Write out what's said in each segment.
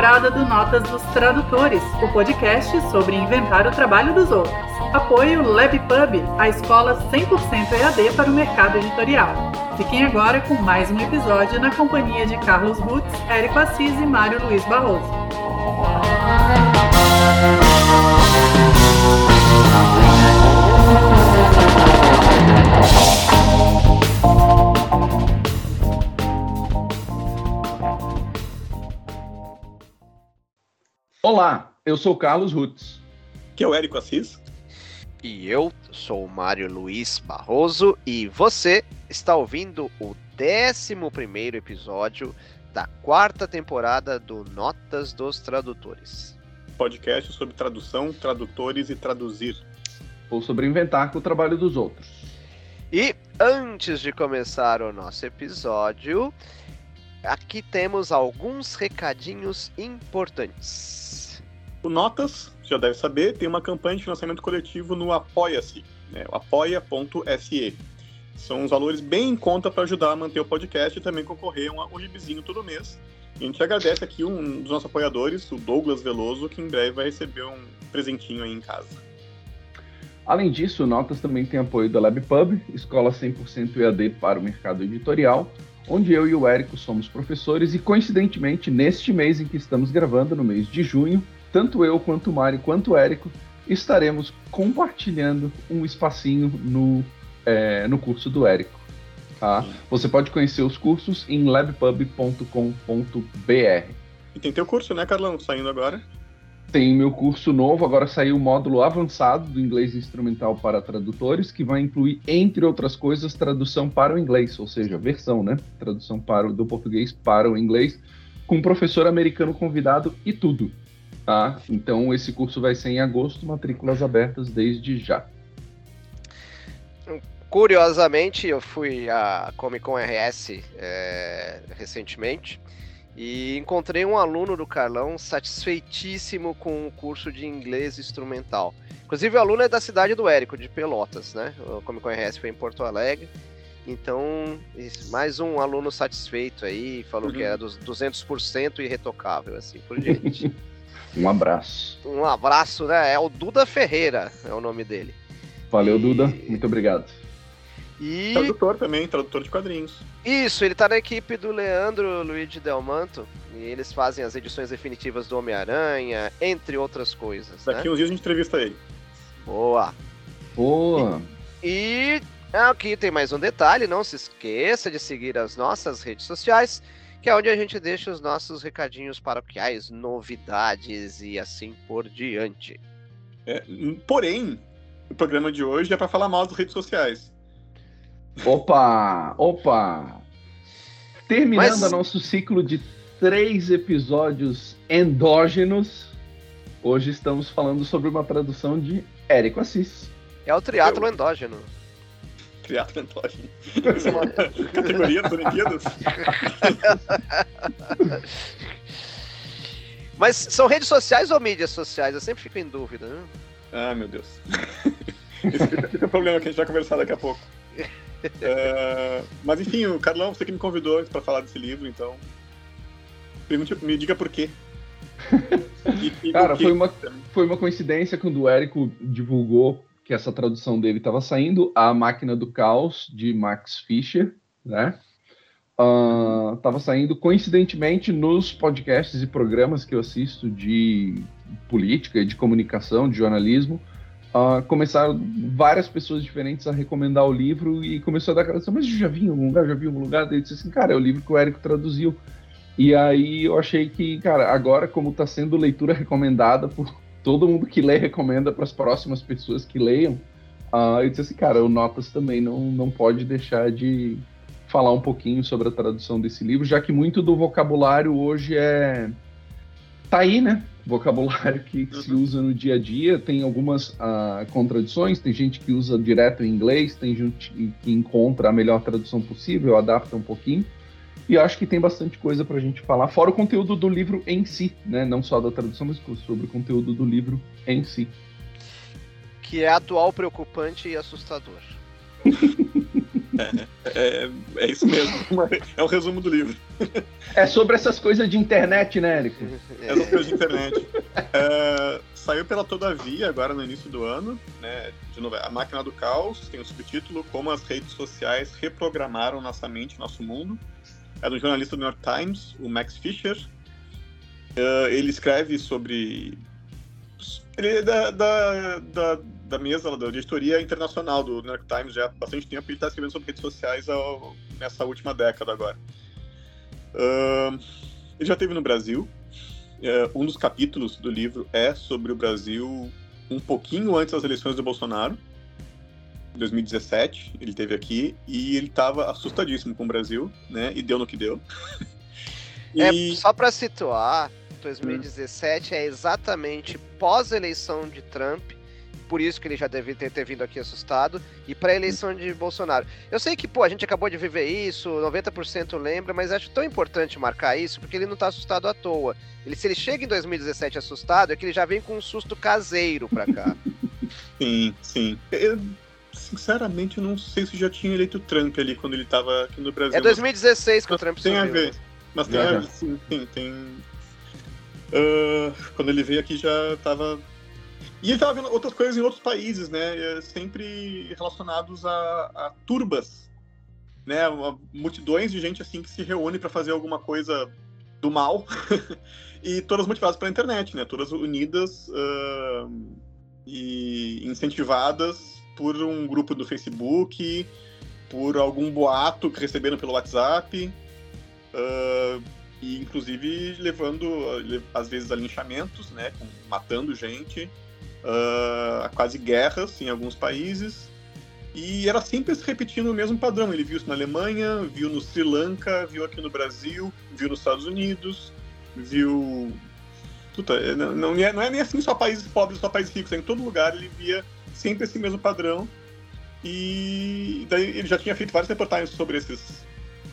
temporada do Notas dos Tradutores, o podcast sobre inventar o trabalho dos outros. Apoio LabPub, a escola 100% EAD para o mercado editorial. Fiquem agora com mais um episódio na companhia de Carlos Rutz, Érico Assis e Mário Luiz Barroso. Olá, eu sou Carlos Rutz. Que é o Érico Assis. E eu sou o Mário Luiz Barroso e você está ouvindo o 11 episódio da quarta temporada do Notas dos Tradutores. Podcast sobre tradução, tradutores e traduzir. Ou sobre inventar com o trabalho dos outros. E antes de começar o nosso episódio, aqui temos alguns recadinhos importantes. O Notas, já deve saber, tem uma campanha de financiamento coletivo no Apoia-se, né, apoia.se. São uns valores bem em conta para ajudar a manter o podcast e também concorrer a um, gibizinho todo mês. E a gente agradece aqui um dos nossos apoiadores, o Douglas Veloso, que em breve vai receber um presentinho aí em casa. Além disso, o Notas também tem apoio da LabPub, escola 100% EAD para o mercado editorial, onde eu e o Érico somos professores e, coincidentemente, neste mês em que estamos gravando, no mês de junho, tanto eu quanto o Mário quanto o Érico estaremos compartilhando um espacinho no, é, no curso do Érico. Tá? Você pode conhecer os cursos em labpub.com.br. E tem teu curso, né, Carlão? Saindo agora. Tem meu curso novo, agora saiu o módulo avançado do inglês instrumental para tradutores, que vai incluir, entre outras coisas, tradução para o inglês, ou seja, versão, né? Tradução para o, do português para o inglês, com um professor americano convidado e tudo. Tá? Então esse curso vai ser em agosto, matrículas abertas desde já. Curiosamente, eu fui à Comic Con RS é, recentemente e encontrei um aluno do Carlão satisfeitíssimo com o curso de inglês instrumental. Inclusive, o aluno é da cidade do Érico, de Pelotas, né? O Comic Con RS foi em Porto Alegre. Então, mais um aluno satisfeito aí, falou uhum. que era dos 200% irretocável, assim, por diante. um abraço. Um abraço, né? É o Duda Ferreira, é o nome dele. Valeu, e... Duda. Muito obrigado. E... Tradutor também, tradutor de quadrinhos. Isso, ele tá na equipe do Leandro Luigi Delmanto. E eles fazem as edições definitivas do Homem-Aranha, entre outras coisas. Daqui né? uns dias a gente entrevista ele. Boa. Boa. E, e aqui tem mais um detalhe: não se esqueça de seguir as nossas redes sociais, que é onde a gente deixa os nossos recadinhos paroquiais, novidades e assim por diante. É, porém, o programa de hoje é para falar mal das redes sociais. Opa! Opa! Terminando Mas... nosso ciclo de três episódios endógenos, hoje estamos falando sobre uma tradução de Érico Assis. É o triatlo Eu... endógeno. Triatlo endógeno. Isso é uma categoria Olimpíadas? Mas são redes sociais ou mídias sociais? Eu sempre fico em dúvida. Né? Ah, meu Deus. Esse é o problema que a gente vai conversar daqui a pouco. É, mas enfim, o Carlão, você que me convidou para falar desse livro, então. Pergunte, me diga por quê. E, e Cara, foi uma, foi uma coincidência quando o Érico divulgou que essa tradução dele estava saindo, A Máquina do Caos, de Max Fischer, né? Estava uh, saindo coincidentemente nos podcasts e programas que eu assisto de política, de comunicação, de jornalismo uh, começaram várias pessoas diferentes a recomendar o livro e começou a dar aquela mas eu já vi em algum lugar, já vi em algum lugar, daí disse assim, cara, é o livro que o Érico traduziu. E aí eu achei que, cara, agora como está sendo leitura recomendada por todo mundo que lê, recomenda para as próximas pessoas que leiam, uh, eu disse assim, cara, o Notas também não, não pode deixar de falar um pouquinho sobre a tradução desse livro, já que muito do vocabulário hoje é tá aí, né? Vocabulário que, se usa no dia a dia. Tem algumas uh, contradições, tem gente que usa direto em inglês, tem gente que encontra a melhor tradução possível, adapta um pouquinho. E acho que tem bastante coisa para a gente falar, fora o conteúdo do livro em si, né? Não só da tradução, mas sobre o conteúdo do livro em si. Que é atual, preocupante e assustador. É, é, é, isso mesmo. É o resumo do livro. É sobre essas coisas de internet, né, Érico? É sobre coisas de internet. É, saiu pela Todavia agora no início do ano, né? De novo, A Máquina do Caos, tem o subtítulo Como as redes sociais reprogramaram nossa mente, nosso mundo. É do jornalista do New York Times, o Max Fisher. Uh, ele escreve sobre. Ele é da, da, da, da mesa da diretoria internacional do New York Times já há bastante tempo ele está escrevendo sobre redes sociais ao, nessa última década agora. Uh, ele já esteve no Brasil. Uh, um dos capítulos do livro é sobre o Brasil um pouquinho antes das eleições do Bolsonaro. 2017, ele teve aqui e ele estava assustadíssimo com o Brasil, né? E deu no que deu. e... É, só para situar, 2017 hum. é exatamente pós-eleição de Trump, por isso que ele já deve ter, ter vindo aqui assustado, e para a eleição de Bolsonaro. Eu sei que, pô, a gente acabou de viver isso, 90% lembra, mas acho tão importante marcar isso, porque ele não está assustado à toa. Ele, se ele chega em 2017 assustado, é que ele já vem com um susto caseiro para cá. sim, sim. Eu, sinceramente, eu não sei se já tinha eleito Trump ali quando ele estava aqui no Brasil. É 2016 que o Trump Tem subiu, a ver. Mas tem, a, sim, sim, tem, Uh, quando ele veio aqui já estava e ele estava vendo outras coisas em outros países, né? Sempre relacionados a, a turbas, né? Multidões de gente assim que se reúne para fazer alguma coisa do mal e todas motivadas pela internet, né? Todas unidas uh, e incentivadas por um grupo do Facebook, por algum boato que receberam pelo WhatsApp. Uh, e inclusive levando às vezes a linchamentos, né, matando gente, uh, a quase guerras em alguns países. E era sempre se repetindo o mesmo padrão. Ele viu isso na Alemanha, viu no Sri Lanka, viu aqui no Brasil, viu nos Estados Unidos, viu. Puta, não, não, é, não é nem assim só países pobres, só países ricos. É em todo lugar ele via sempre esse mesmo padrão. E daí ele já tinha feito várias reportagens sobre esses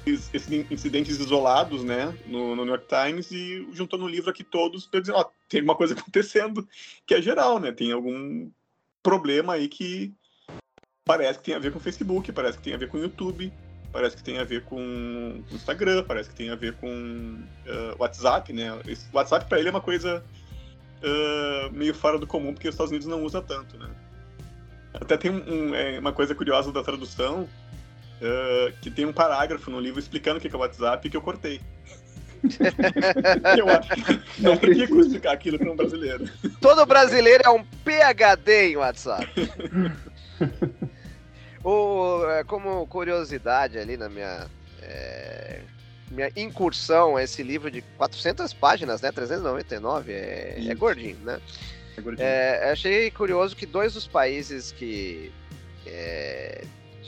esses incidentes isolados, né, no, no, New York Times e juntou no livro aqui todos para dizer, ó, tem uma coisa acontecendo que é geral, né, tem algum problema aí que parece que tem a ver com o Facebook, parece que tem a ver com o YouTube, parece que tem a ver com Instagram, parece que tem a ver com uh, WhatsApp, né, o WhatsApp para ele é uma coisa uh, meio fora do comum porque os Estados Unidos não usa tanto, né. Até tem um, um, é, uma coisa curiosa da tradução, uh, que tem um parágrafo no livro explicando o que é o WhatsApp que eu cortei. eu acho que não é ridículo explicar aquilo para um brasileiro. Todo brasileiro é um PHD em WhatsApp. o, é, como curiosidade ali na minha, é, minha incursão a esse livro de 400 páginas, né? 399, é, é gordinho, né? É achei curioso que dois dos países que é,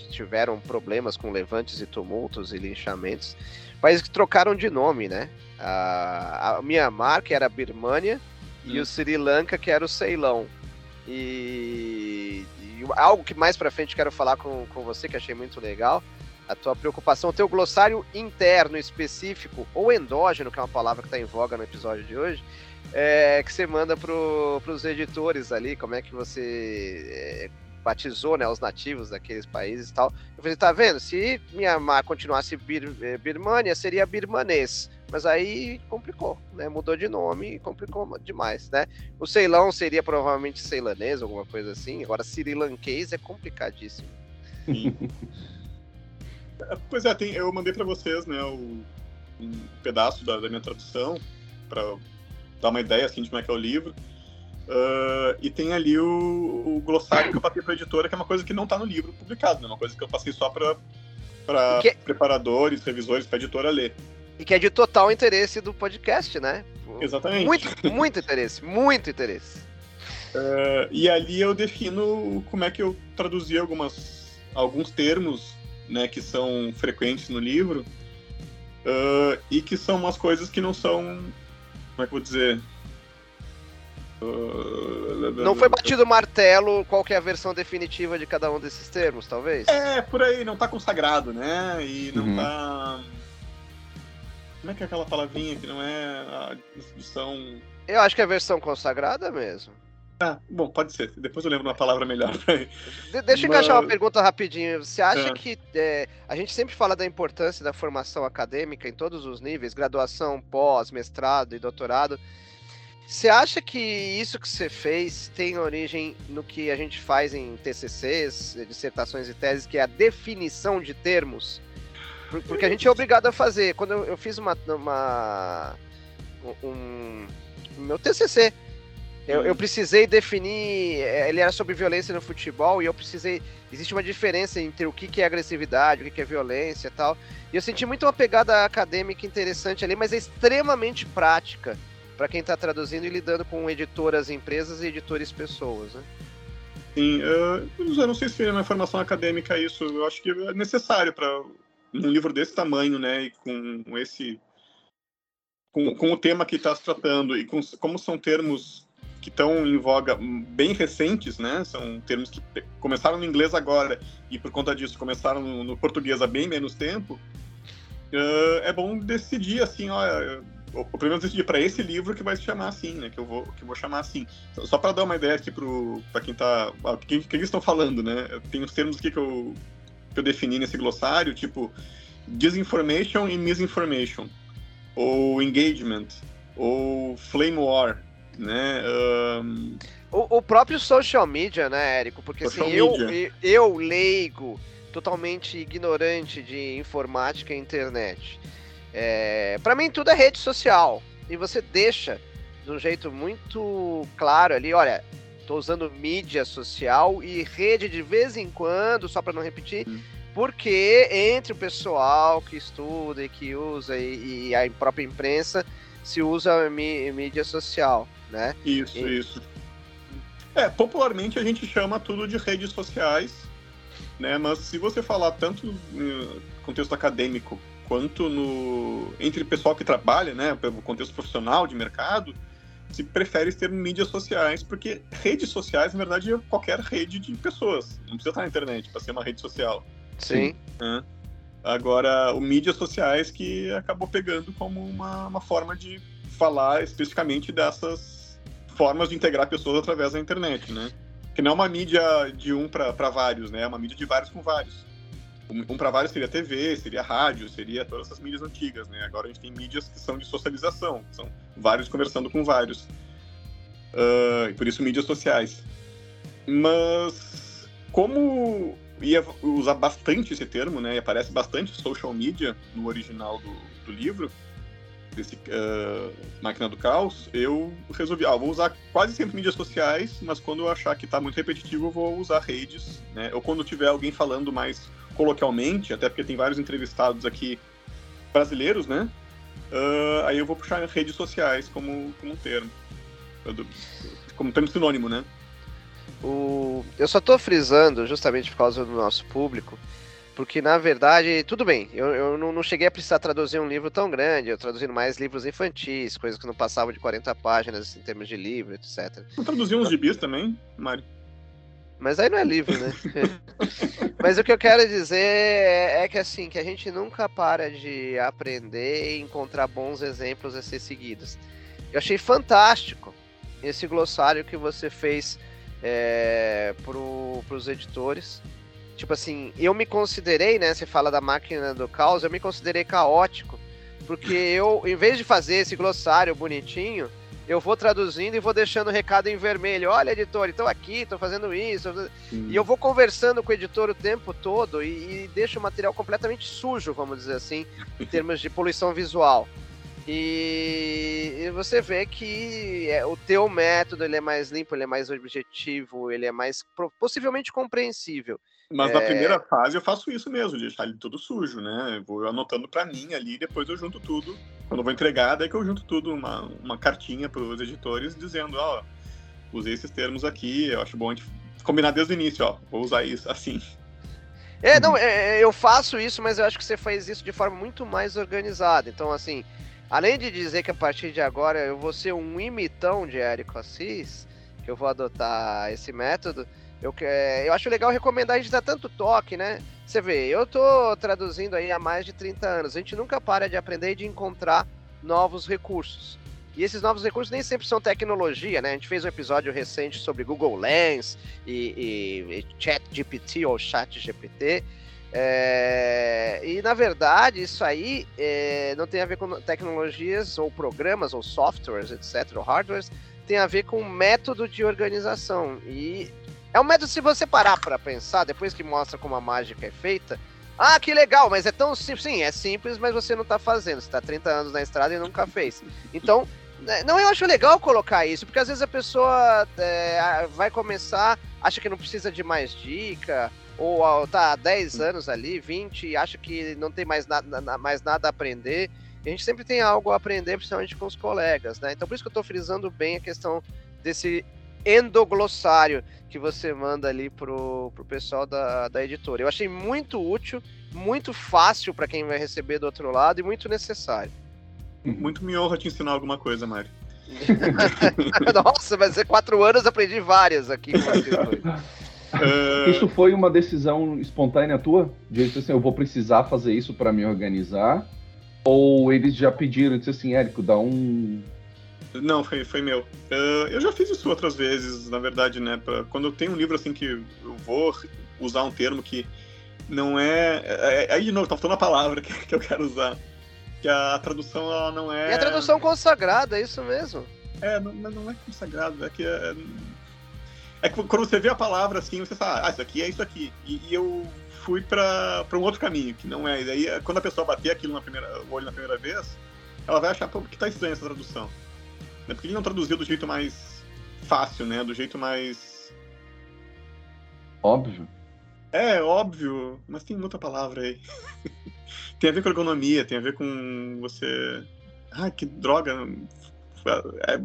tiveram problemas com levantes e tumultos e linchamentos, países que trocaram de nome, né? A, a Myanmar, que era a Birmânia, hum. e o Sri Lanka, que era o Ceilão. E, e algo que mais para frente quero falar com, com você, que achei muito legal, a tua preocupação, o teu glossário interno específico, ou endógeno, que é uma palavra que está em voga no episódio de hoje, é, que você manda para os editores ali, como é que você é, batizou né, os nativos daqueles países e tal. Eu falei, tá vendo? Se Myanmar continuasse Bir, eh, Birmania, seria birmanês. Mas aí complicou, né? Mudou de nome e complicou demais, né? O Ceilão seria provavelmente ceilanês, alguma coisa assim. Agora, Sri Lankês é complicadíssimo. Pois é, tem, eu mandei para vocês, né, o, um pedaço da, da minha tradução para dar uma ideia assim de como é que é o livro. Uh, e tem ali o, o, glossário que eu passei para a editora, que é uma coisa que não está no livro publicado, né? Uma coisa que eu passei só para que... preparadores, revisores, para editora ler. E que é de total interesse do podcast, né? Exatamente. Muito, muito interesse, muito interesse. Uh, e ali eu defino como é que eu traduzi algumas, alguns termos né, que são frequentes no livro uh, e que são umas coisas que não são, como é que eu vou dizer, não foi batido o martelo qual é a versão definitiva de cada um desses termos, talvez? É, por aí, não tá consagrado, né? E não uhum. tá. Como é que é aquela palavrinha que não é a discussão. Eu acho que é a versão consagrada mesmo. Ah, bom, pode ser. Depois eu lembro uma palavra melhor. De deixa eu encaixar uma pergunta rapidinho. Você acha é. que é, a gente sempre fala da importância da formação acadêmica em todos os níveis, graduação, pós, mestrado e doutorado. Você acha que isso que você fez tem origem no que a gente faz em TCCs, dissertações e teses, que é a definição de termos? Porque a gente é obrigado a fazer. Quando eu, eu fiz uma, uma um, um meu TCC eu, eu, precisei definir. Eh, ele era sobre violência no futebol e eu precisei. Existe uma diferença entre o que, é agressividade, o que, é violência e tal. E eu senti muito uma pegada acadêmica interessante ali, mas é extremamente prática para quem está traduzindo e lidando com editoras empresas e editores pessoas, né? Sim, eu, eu não sei se é uma formação acadêmica isso. Eu acho que é necessário para um livro desse tamanho, né, e com esse com, com o tema que está se tratando e com, como são termos que estão em voga bem recentes, né? São termos que começaram no inglês agora e por conta disso começaram no, no português há bem menos tempo. Uh, é bom decidir assim, olha, ou pelo menos decidir para esse livro que vai se chamar assim, né? Que eu vou, que eu vou chamar assim. Só para dar uma ideia aqui para quem está, o que, que, eles estão falando, né? Tem os termos aqui que eu, que eu defini nesse glossário, tipo disinformation e misinformation, ou engagement, ou flame war, né? Um... O, o, próprio social media, né, Érico? Porque assim, eu, eu, eu, leigo, totalmente ignorante de informática e internet. É, para mim tudo é rede social. E você deixa de um jeito muito claro ali, olha, tô usando mídia social e rede de vez em quando, só para não repetir, hum. porque entre o pessoal que estuda e que usa e, e a própria imprensa se usa mídia social né? Isso, e... isso. É, popularmente a gente chama tudo de redes sociais, né? Mas se você falar tanto no contexto acadêmico quanto no entre o pessoal que trabalha, né, pelo contexto profissional de mercado, se prefere ter mídias sociais, porque redes sociais, na verdade, é qualquer rede de pessoas. Não precisa estar na internet para ser uma rede social. Sim. Né? Agora, o mídias sociais que acabou pegando como uma, uma forma de falar especificamente dessas formas de integrar pessoas através da internet, né? Que não é uma mídia de um para vários, né? É uma mídia de vários com vários. Um, para vários seria TV, seria rádio, seria todas essas mídias antigas, né? Agora a gente tem mídias que são de socialização, são vários conversando com vários. Uh, e por isso mídias sociais. Mas como ia usar bastante esse termo, né? E aparece bastante social media no original do, do livro, desse uh, Máquina do Caos, eu resolvi, ah, vou usar quase sempre mídias sociais, mas quando eu achar que está muito repetitivo, eu vou usar redes, né? Ou quando tiver alguém falando mais coloquialmente, até porque tem vários entrevistados aqui brasileiros, né? Uh, aí eu vou puxar redes sociais como, como um termo. Como termo sinônimo, né? O... Eu só estou frisando, justamente por causa do nosso público, porque, na verdade, tudo bem, eu, eu não, não, cheguei a precisar traduzir um livro tão grande, eu traduzindo mais livros infantis, coisas que não passavam de 40 páginas em termos de livro, etc. Não traduziu uns gibis também, Mário? Mas aí não é livro, né? Mas o que eu quero dizer é, é, que assim, que a gente nunca para de aprender e encontrar bons exemplos a ser seguidos. Eu achei fantástico esse glossário que você fez é, para os editores Tipo assim, eu me considerei, né? Você fala da máquina do caos, eu me considerei caótico. Porque eu, em vez de fazer esse glossário bonitinho, eu vou traduzindo e vou deixando o recado em vermelho. Olha, editor, estou aqui, estou fazendo isso. E eu vou conversando com o editor o tempo todo e, e deixo o material completamente sujo, vamos dizer assim, em termos de poluição visual. E, e você vê que é, o teu método ele é mais limpo, ele é mais objetivo, ele é mais possivelmente compreensível. Mas é... na primeira fase eu faço isso mesmo, de deixar ele tudo sujo, né? Vou anotando para mim ali, depois eu junto tudo. Quando eu vou entregar, daí que eu junto tudo, uma, uma cartinha para os editores dizendo, ó, oh, usei esses termos aqui, eu acho bom a gente combinar desde o início, ó, vou usar isso assim. É, não, é, é, eu faço isso, mas eu acho que você faz isso de forma muito mais organizada. Então, assim, além de dizer que a partir de agora eu vou ser um imitão de Érico Assis, que eu vou adotar esse método, eu, é, eu acho legal recomendar a gente dar tanto toque, né? Você vê, eu tô traduzindo aí há mais de 30 anos. A gente nunca para de aprender e de encontrar novos recursos. E esses novos recursos nem sempre são tecnologia, né? A gente fez um episódio recente sobre Google Lens e, e, e Chat GPT ou Chat GPT. É, e na verdade, isso aí é, não tem a ver com tecnologias ou programas ou softwares, etc., ou hardwares, tem a ver com método de organização. E é um método, se você parar para pensar, depois que mostra como a mágica é feita, ah, que legal, mas é tão simples. Sim, é simples, mas você não está fazendo. Você está 30 anos na estrada e nunca fez. Então, né, não, eu acho legal colocar isso, porque às vezes a pessoa é, vai começar, acha que não precisa de mais dica, ou tá há 10 anos ali, 20, e acha que não tem mais nada, mais nada a aprender. E a gente sempre tem algo a aprender, principalmente com os colegas, né? Então por isso que eu estou frisando bem a questão desse endoglossário que você manda ali pro, pro pessoal da, da editora. Eu achei muito útil, muito fácil para quem vai receber do outro lado e muito necessário. Muito me honra te ensinar alguma coisa, Mário. Nossa, mas é quatro anos aprendi várias aqui. Uh... Isso foi uma decisão espontânea tua? De assim, eu vou precisar fazer isso para me organizar? Ou eles já pediram, disse assim, Érico, dá um. Não, foi, foi meu. Uh, eu já fiz isso outras vezes, na verdade, né? Pra, quando eu tenho um livro assim que eu vou usar um termo que não é. é, é aí de novo, tá faltando a palavra que, que eu quero usar. Que a tradução ela não é. É a tradução consagrada, é isso mesmo. É, não, não é consagrado, é que é, é que quando você vê a palavra assim, você fala, ah, isso aqui é isso aqui. E, e eu fui para um outro caminho, que não é. E daí, quando a pessoa bater aquilo na primeira, o olho na primeira vez, ela vai achar pô, que tá estranha essa tradução. Né? Porque ele não traduziu do jeito mais fácil, né? Do jeito mais. Óbvio. É, óbvio, mas tem muita palavra aí. tem a ver com ergonomia, tem a ver com você. Ah, que droga. É...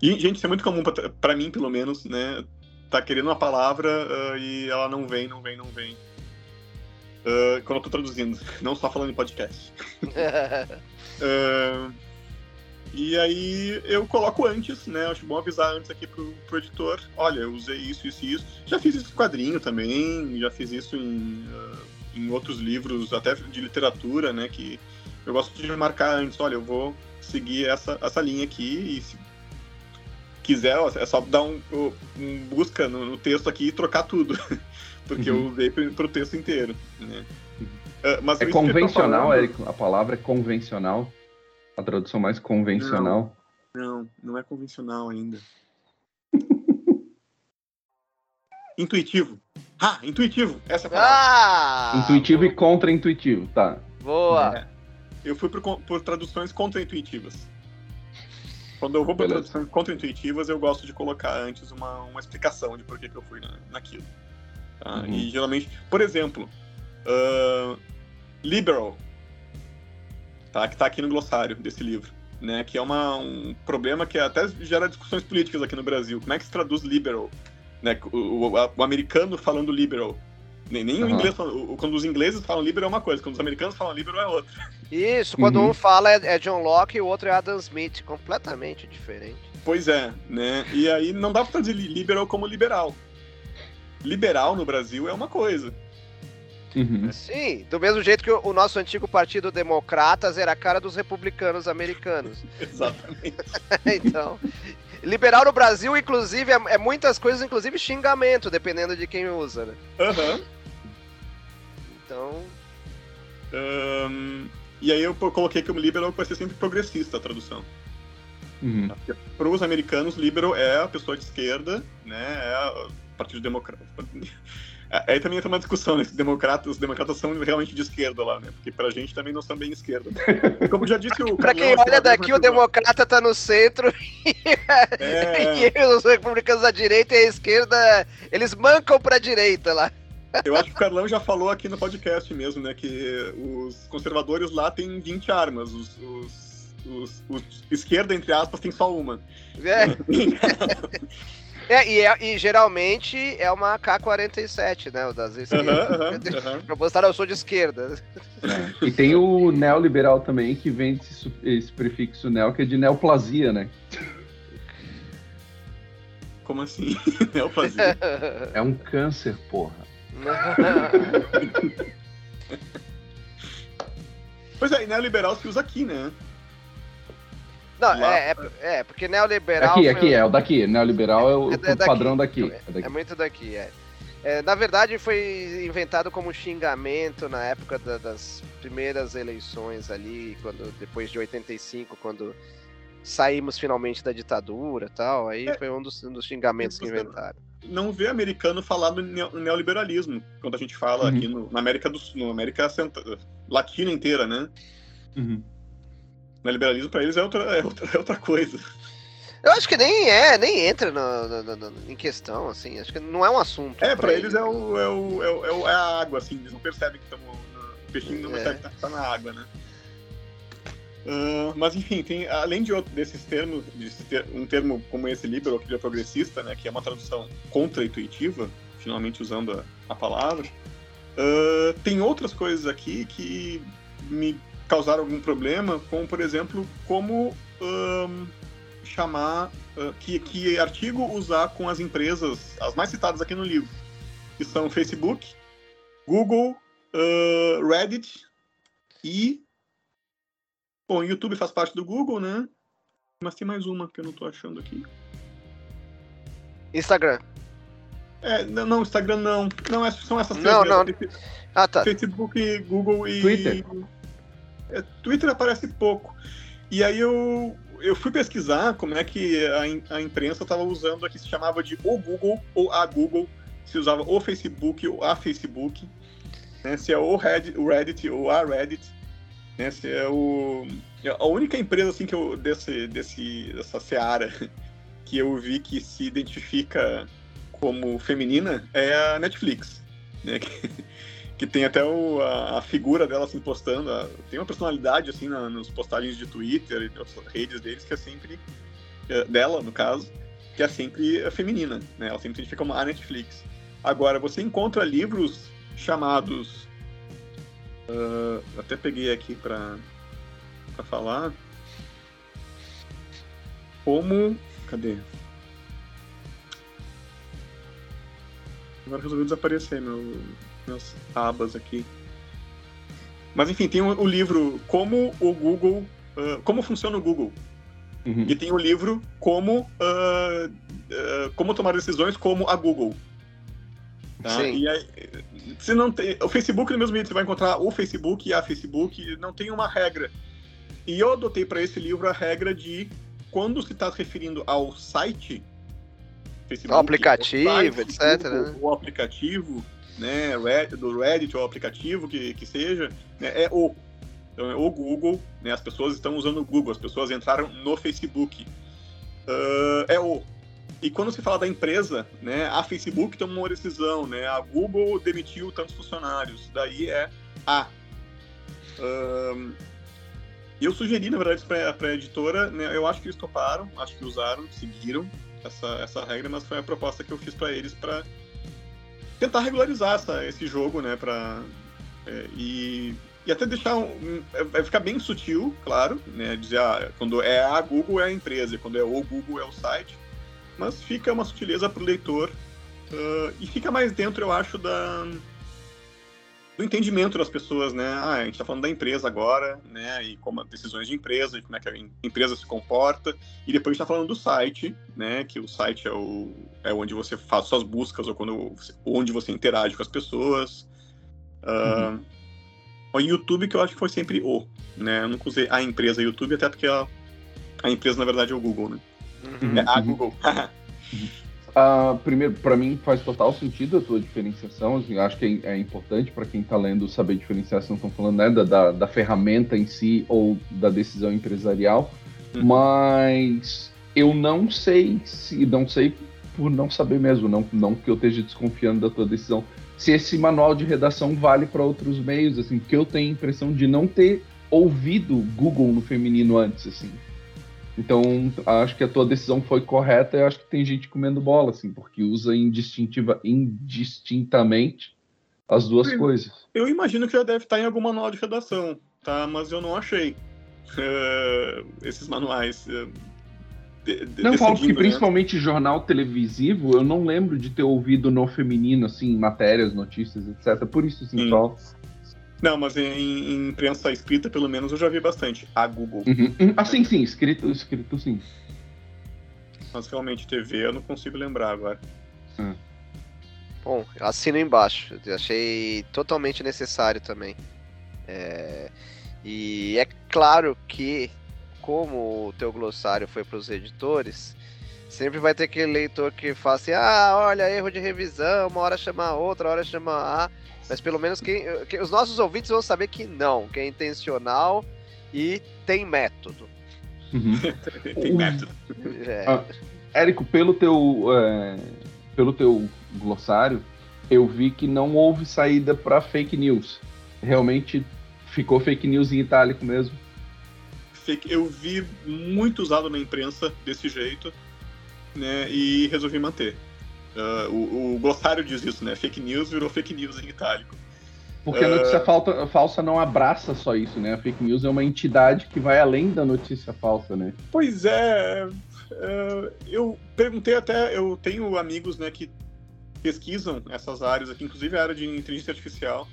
Gente, isso é muito comum para mim, pelo menos, né? tá querendo uma palavra uh, e ela não vem, não vem, não vem. Uh, quando eu tô traduzindo, não só falando em podcast. uh, e aí eu coloco antes, né? Acho bom avisar antes aqui pro, pro editor. Olha, eu usei isso, isso e isso. Já fiz isso em quadrinho também, já fiz isso em, em outros livros, até de literatura, né? Que eu gosto de marcar antes, olha, eu vou seguir essa, essa linha aqui e se quiser, ó, é só dar um, um busca no, no, texto aqui e trocar tudo. Porque uhum. eu usei para o texto inteiro. Né? Uh, mas é convencional. Érico? A palavra é convencional? A tradução mais convencional? Não, não, não é convencional ainda. intuitivo. Ah, intuitivo. Essa é a palavra. Ah, intuitivo e contra-intuitivo, tá. Boa. É. Eu fui por, por traduções contra-intuitivas. Quando eu vou para traduções contra-intuitivas, eu gosto de colocar antes uma, uma explicação de por que, que eu fui na, naquilo. Tá? Uhum. E geralmente, por exemplo, uh, liberal, tá? que está aqui no glossário desse livro, né? que é uma, um problema que até gera discussões políticas aqui no Brasil. Como é que se traduz liberal? Né? O, o, o americano falando liberal. Nem, nem uhum. o inglês, quando os ingleses falam liberal é uma coisa, quando os americanos falam liberal é outra. Isso, quando uhum. um fala é, é, John Locke e o outro é Adam Smith, completamente diferente. Pois é, né? E aí não dá pra traduzir liberal como liberal. Liberal no Brasil é uma coisa. Uhum. Sim, do mesmo jeito que o, nosso antigo partido Democratas era a cara dos republicanos americanos. Exatamente. então, liberal no Brasil, inclusive, é, é, muitas coisas, inclusive xingamento, dependendo de quem usa, né? Aham. Uhum. Então. Um, e aí eu coloquei que o liberal vai ser sempre progressista a tradução. Uhum. Para os americanos, liberal é a pessoa de esquerda, né? É o Partido Democrata. Aí também entra uma discussão, né? Democratas, os democratas são realmente de esquerda lá, né? Porque pra gente também não são bem esquerda. Como já disse o. pra quem olha daqui, o democrata tá no centro é... e os republicanos da direita e a esquerda, eles mancam pra direita lá. Eu acho que o Carlão já falou aqui no podcast mesmo, né? Que os conservadores lá têm 20 armas, os, os, os, os esquerda, entre aspas, tem só uma. É. É, e, é, e geralmente é uma K-47, né? O das esquerdas. Uhum, uhum, mostrar, eu sou de esquerda. É. E tem o neoliberal também, que vem esse, esse prefixo neo, que é de neoplasia, né? Como assim? neoplasia? É um câncer, porra. pois é, e neoliberal se usa aqui, né? Não, é, é, é, porque neoliberal. Aqui, aqui, é o daqui. Neoliberal é o, é, é padrão daqui. É, daqui. é muito daqui, é. É, na verdade, foi inventado como xingamento na época da, das primeiras eleições ali, quando depois de 85, quando saímos finalmente da ditadura tal. Aí é, foi um dos, um dos xingamentos que inventaram. Não vê americano falar no neoliberalismo, quando a gente fala uhum. aqui no, na América do Sul, na América Latina inteira, né? Uhum. Neoliberalismo para eles é outra, é outra, é outra coisa. Eu acho que nem é, nem entra no, no, no, em questão, assim. Acho que não é um assunto. É, pra, eles, eles é, o, é, o, é, o, é, a água, assim. Eles não percebem que estamos. O peixinho não percebe que tá na água, né? Uh, mas enfim, tem, além de outro, desses termos, de ter, um termo como esse liberal, que é progressista, né, que é uma tradução contra-intuitiva, finalmente usando a, a palavra, uh, tem outras coisas aqui que me causaram algum problema, como por exemplo, como um, chamar, uh, que, que artigo usar com as empresas, as mais citadas aqui no livro, que são Facebook, Google, Reddit e Bom, YouTube faz parte do Google, né? Mas tem mais uma que eu não tô achando aqui. Instagram. É, não, não Instagram não. Não, são essas três. Não, não. Ah, tá. Facebook, Google e. Twitter. É, Twitter aparece pouco. E aí eu, eu fui pesquisar como é que a, a imprensa estava usando aqui, se chamava de o Google ou a Google, se usava o Facebook ou a Facebook, né, se é o Reddit, o Reddit ou a Reddit. Esse é o a única empresa assim que eu desse desse dessa seara que eu vi que se identifica como feminina é a Netflix, né? Que, que tem até o, a, a, figura dela assim postando, a, tem uma personalidade assim na, nas postagens de Twitter e nas redes deles que é sempre é, dela no caso, que é sempre feminina, né? Ela sempre se identifica como a Netflix. Agora você encontra livros chamados Uh, até peguei aqui para falar. Como. Cadê? Agora resolveu desaparecer meu, minhas abas aqui. Mas enfim, tem o, o livro Como o Google. Uh, como funciona o Google. Uhum. E tem o livro Como, uh, como tomar decisões como a Google. Tá? Sim. E aí, se não tem, o Facebook, no mesmo jeito, você vai encontrar o Facebook e a Facebook, não tem uma regra. E eu adotei para esse livro a regra de quando se está referindo ao site, Facebook, o aplicativo, site, etc. Né? O aplicativo, né, do Reddit ou o aplicativo que, que seja, né, é o. Então é o Google, né, as pessoas estão usando o Google, as pessoas entraram no Facebook. Uh, é o. E quando se fala da empresa, né, a Facebook tomou uma decisão, né, a Google demitiu tantos funcionários, daí é a. Um, eu sugeri, na verdade, para a editora, né, eu acho que eles toparam, acho que usaram, seguiram essa, essa regra, mas foi a proposta que eu fiz para eles para tentar regularizar essa, esse jogo, né, para é, e, e até deixar um, vai ficar bem sutil, claro, né, dizer ah, quando é a Google é a empresa, quando é o Google é o site, mas fica uma sutileza para o leitor uh, e fica mais dentro, eu acho, da do entendimento das pessoas, né? Ah, a gente está falando da empresa agora, né? E como decisões de empresa, e como é que a empresa se comporta. E depois a gente está falando do site, né? Que o site é, o, é onde você faz suas buscas ou quando, onde você interage com as pessoas. Uh, uhum. O YouTube, que eu acho que foi sempre o, né? Eu nunca usei a empresa YouTube, até porque a, a empresa, na verdade, é o Google, né? Uhum. É a uhum. Google. Uh, primeiro, para mim faz total sentido a tua diferenciação. Assim, acho que é, é importante para quem está lendo saber diferenciar se não estão falando né, da, da, da, ferramenta em si ou da decisão empresarial. Uhum. Mas eu não sei se não sei por não saber mesmo, não, não que eu esteja desconfiando da tua decisão, se esse manual de redação vale para outros meios, assim, porque eu tenho a impressão de não ter ouvido Google no feminino antes, assim. Então, acho que a tua decisão foi correta. Eu acho que tem gente comendo bola, assim, porque usa indistintiva, indistintamente as duas eu, coisas. Eu imagino que já deve estar em algum manual de redação, tá? Mas eu não achei uh, esses manuais. Uh, de, de, não, falo que né? principalmente jornal televisivo, eu não lembro de ter ouvido no feminino, assim, matérias, notícias, etc. Por isso, assim, só Não, mas em, em, imprensa escrita, pelo menos, eu já vi bastante. A Google. Uhum. uhum. Ah, sim, sim. Escrito, escrito sim. Mas realmente TV eu não consigo lembrar agora. Hum. Bom, assino embaixo. Eu achei totalmente necessário também. É... E é claro que, como o teu glossário foi para os editores, sempre vai ter aquele leitor que fala assim: ah, olha, erro de revisão, uma hora chama a outra, hora chama a. Mas pelo menos quem, quem, os nossos ouvintes vão saber que não, que é intencional e tem método. Uhum. tem método. É. Ah, Érico, pelo teu, é, pelo teu glossário, eu vi que não houve saída para fake news. Realmente ficou fake news em itálico mesmo. Eu vi muito usado na imprensa desse jeito, né? E resolvi manter. Uh, o, o, glossário diz isso, né? Fake news virou fake news em itálico. Porque a notícia uh... falta, falsa não abraça só isso, né? A fake news é uma entidade que vai além da notícia falsa, né? Pois é. Uh, eu perguntei até, eu tenho amigos, né, que pesquisam essas áreas aqui, inclusive a área de inteligência artificial,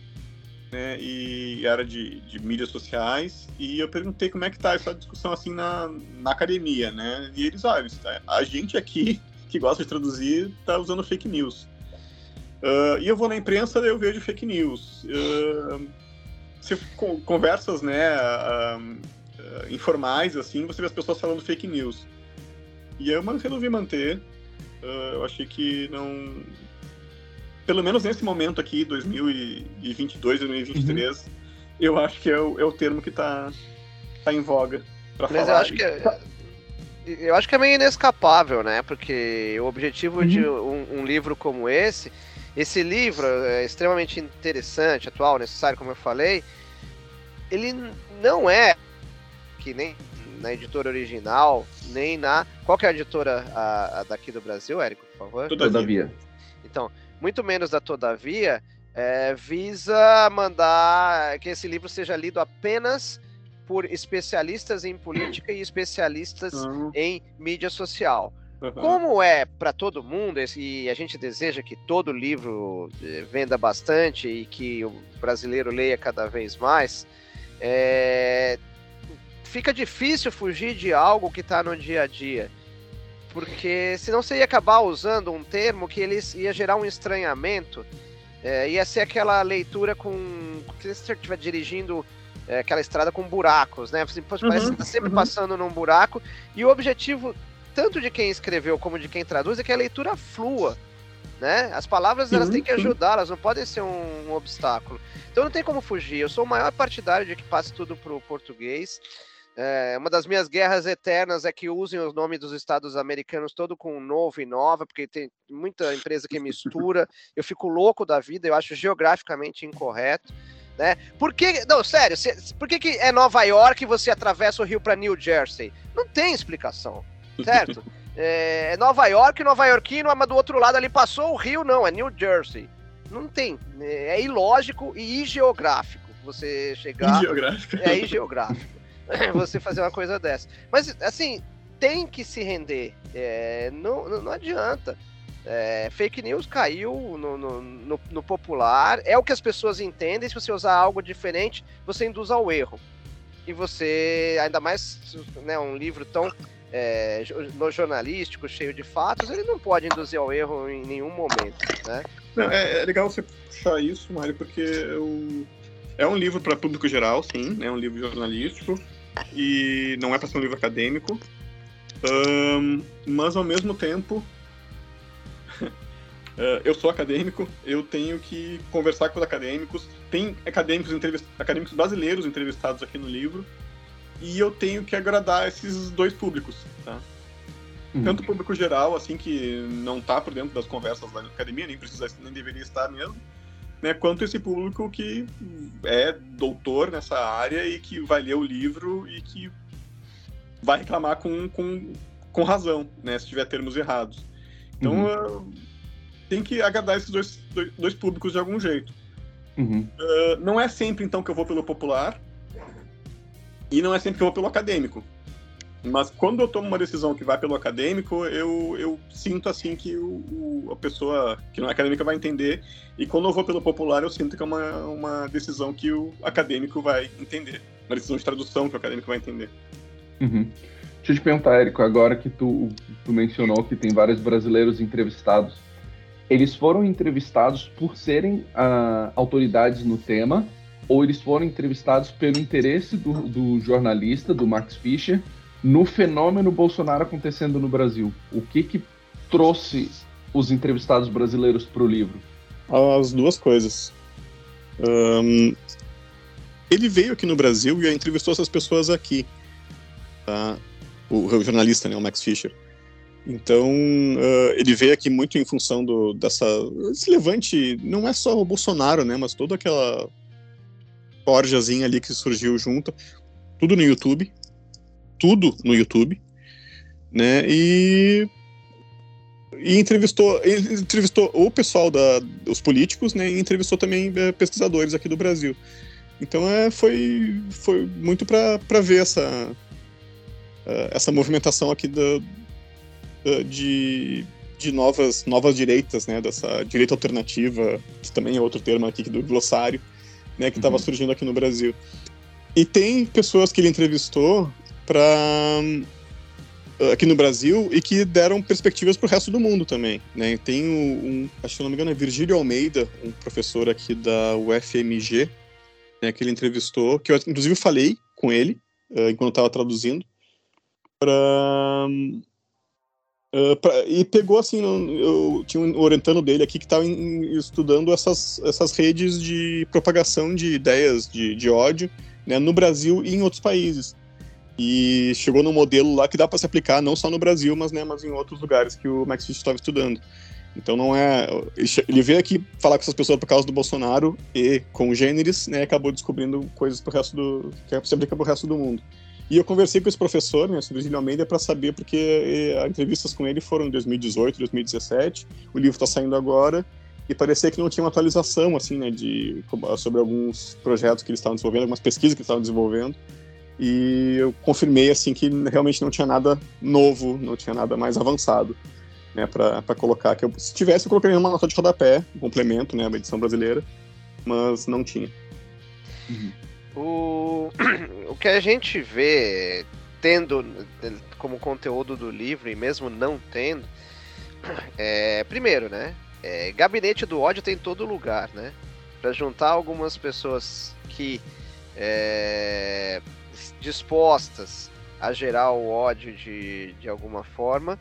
né, e área de, de mídias sociais, e eu perguntei como é que tá essa discussão assim na, na academia, né? E eles, ah, a gente aqui que gosta de traduzir está usando fake news. Uh, e eu vou na imprensa e eu vejo fake news. Uh, se conversas, né, uh, informais, assim, você vê as pessoas falando fake news. E eu resolvi manter. eu achei que não... Pelo menos nesse momento aqui, 2022, 2023, uhum. eu acho que é o, é o termo que está tá em voga. Mas falar. eu acho que... É eu acho que é meio inescapável, né? Porque o objetivo uhum. de um, um, livro como esse, esse livro é extremamente interessante, atual, necessário, como eu falei, ele não é que nem na editora original, nem na. Qual que é a editora a, a daqui do Brasil, Érico, por favor? Todavia. Então, muito menos da Todavia, é, visa mandar que esse livro seja lido apenas por especialistas em política e especialistas uhum. em mídia social. Uhum. Como é para todo mundo, e a gente deseja que todo livro eh, venda bastante e que o brasileiro leia cada vez mais, é... fica difícil fugir de algo que está no dia a dia. Porque senão você ia acabar usando um termo que ele ia gerar um estranhamento. É, ia ser aquela leitura com. Se você estiver dirigindo é, aquela estrada com buracos, né? Você parece uhum, que tá sempre uhum. passando num buraco. E o objetivo, tanto de quem escreveu como de quem traduz, é que a leitura flua. Né? As palavras elas têm que ajudar, elas não podem ser um, um, obstáculo. Então não tem como fugir. Eu sou o maior partidário de que passe tudo para o português. É, uma das minhas guerras eternas é que usem os nomes dos estados americanos todo com novo e nova, porque tem muita empresa que mistura. Eu fico louco da vida, eu acho geograficamente incorreto né? Por que, não, sério, por que, que é Nova York e você atravessa o rio para New Jersey? Não tem explicação, certo? é, é Nova York, Nova Yorkino, mas do outro lado ali passou o rio, não, é New Jersey. Não tem, é, é ilógico e geográfico você chegar... Geográfico. É geográfico. você fazer uma coisa dessa. Mas, assim, tem que se render, é, não, não adianta. É, fake news caiu no, no, no, no, popular, é o que as pessoas entendem. Se você usar algo diferente, você induz ao erro. E você, ainda mais né, um livro tão é, jornalístico, cheio de fatos, ele não pode induzir ao erro em nenhum momento. Né? Não, é, é, legal você puxar isso, Mário, porque eu... é um livro para público geral, sim, é um livro jornalístico, e não é para ser um livro acadêmico. Um, mas ao mesmo tempo eu sou acadêmico, eu tenho que conversar com os acadêmicos. Tem acadêmicos, acadêmicos brasileiros entrevistados aqui no livro. E eu tenho que agradar esses dois públicos, tá? Uhum. Tanto o público geral, assim, que não está por dentro das conversas da academia, nem precisa, nem deveria estar mesmo, né? Quanto esse público que é doutor nessa área e que vai ler o livro e que vai reclamar com, com, com razão, né? Se tiver termos errados. Então, uhum. uh, tem que agradar esses dois, dois, dois públicos de algum jeito. Uhum. Uh, não é sempre, então, que eu vou pelo popular. E não é sempre que eu vou pelo acadêmico. Mas quando eu tomo uma decisão que vai pelo acadêmico, eu, eu sinto assim que o, o, a pessoa que não é acadêmica vai entender. E quando eu vou pelo popular, eu sinto que é uma, uma decisão que o acadêmico vai entender. Uma decisão de tradução que o acadêmico vai entender. Uhum. Deixa eu te perguntar, Érico, agora que tu, tu mencionou que tem vários brasileiros entrevistados, eles foram entrevistados por serem uh, autoridades no tema ou eles foram entrevistados pelo interesse do, do jornalista, do Max Fischer, no fenômeno Bolsonaro acontecendo no Brasil? O que que trouxe os entrevistados brasileiros para o livro? As duas coisas. Um, ele veio aqui no Brasil e entrevistou essas pessoas aqui. Tá? O, o, jornalista, né, o Max Fischer. Então, uh, ele veio aqui muito em função do, dessa. Esse levante, não é só o Bolsonaro, né, mas toda aquela forjazinha ali que surgiu junto. Tudo no YouTube tudo no YouTube, né? E, e entrevistou, entrevistou o pessoal da, os políticos, né? E entrevistou também é, pesquisadores aqui do Brasil. Então é, foi, foi muito para ver essa, é, essa movimentação aqui da, de, de novas, novas direitas, né? Dessa direita alternativa, que também é outro termo aqui do glossário, né? Que estava uhum. surgindo aqui no Brasil. E tem pessoas que ele entrevistou para eh, aqui no Brasil e que deram perspectivas para o resto do mundo também. Né? Tem um, um, acho que não me engano, é Virgílio Almeida, um professor aqui da UFMG, né, que ele entrevistou, que eu inclusive falei com ele uh, enquanto estava traduzindo, para Uh, pra, e pegou assim, eu tinha um orientando dele aqui que estava estudando essas, essas redes de propagação de ideias de, de ódio né, no Brasil e em outros países e chegou num modelo lá que dá para se aplicar não só no Brasil, mas, né, mas em outros lugares que o Max Fish estava estudando. Então não é. Ele veio aqui falar com essas pessoas por causa do Bolsonaro e com gêneros, né? Acabou descobrindo coisas pro resto do. que se aplica pro resto do mundo. E eu conversei com esse professor, né, sobre Virgílio Almeida, para saber, porque as entrevistas com ele foram em 2018, 2017, o livro está saindo agora, e parecia que não tinha uma atualização, assim, né, de, sobre alguns projetos que eles estavam desenvolvendo, algumas pesquisas que estavam desenvolvendo. E eu confirmei assim que realmente não tinha nada novo, não tinha nada mais avançado, né, para colocar. Que eu, se tivesse, eu colocaria uma nota de rodapé, um complemento, né, a edição brasileira, mas não tinha. Uhum. O, o que a gente vê tendo como conteúdo do livro e mesmo não tendo, é, primeiro, né, é, gabinete do ódio tem em todo lugar, né, para juntar algumas pessoas que é, dispostas a gerar o ódio de, de alguma forma,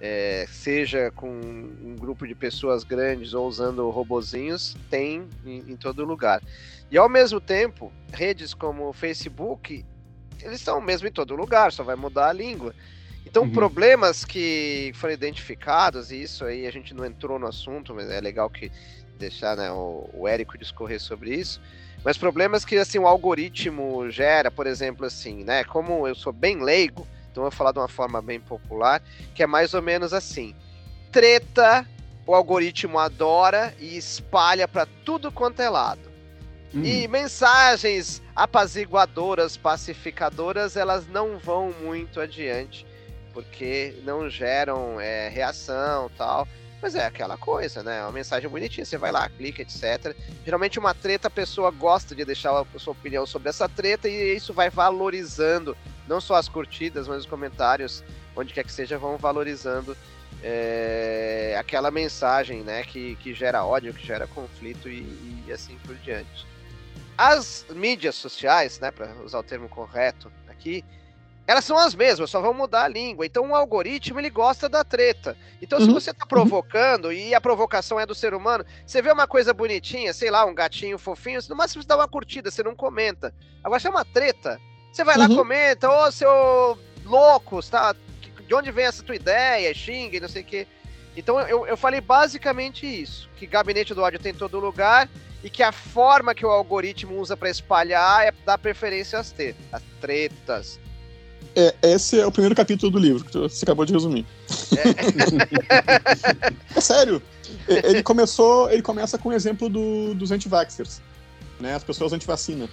é, seja com um grupo de pessoas grandes ou usando robozinhos, tem em, em, todo lugar. E ao mesmo tempo, redes como o Facebook, eles estão mesmo em todo lugar, só vai mudar a língua. Então, uhum. problemas que foram identificados, e isso aí a gente não entrou no assunto, mas é legal que deixar né, o, o Érico discorrer sobre isso mas problemas que assim o algoritmo gera, por exemplo, assim, né? Como eu sou bem leigo, então eu vou falar de uma forma bem popular, que é mais ou menos assim: treta, o algoritmo adora e espalha para tudo quanto é lado. Hum. E mensagens apaziguadoras, pacificadoras, elas não vão muito adiante, porque não geram é, reação tal. Mas é aquela coisa, né? Uma mensagem bonitinha, você vai lá, clica, etc. Geralmente uma treta, a pessoa gosta de deixar a sua opinião sobre essa treta e isso vai valorizando não só as curtidas, mas os comentários, onde quer que seja, vão valorizando é, aquela mensagem, né? Que, que gera ódio, que gera conflito e, e assim por diante. As mídias sociais, né, para usar o termo correto aqui, elas são as mesmas, só vão mudar a língua. Então o algoritmo ele gosta da treta. Então uhum. se você está provocando e a provocação é do ser humano, você vê uma coisa bonitinha, sei lá, um gatinho fofinho, no máximo você dá uma curtida, você não comenta. Agora se é uma treta, você vai uhum. lá comenta, ô seu louco, tá? De onde vem essa tua ideia? Xinga e não sei o quê. Então eu, eu falei basicamente isso, que gabinete do ódio tem em todo lugar e que a forma que o algoritmo usa para espalhar é dar preferência às, às tretas, é, esse é o primeiro capítulo do livro que você acabou de resumir. É, é sério. Ele começou, ele começa com o exemplo do, dos anti-vaxxers, né? As pessoas anti-vacina.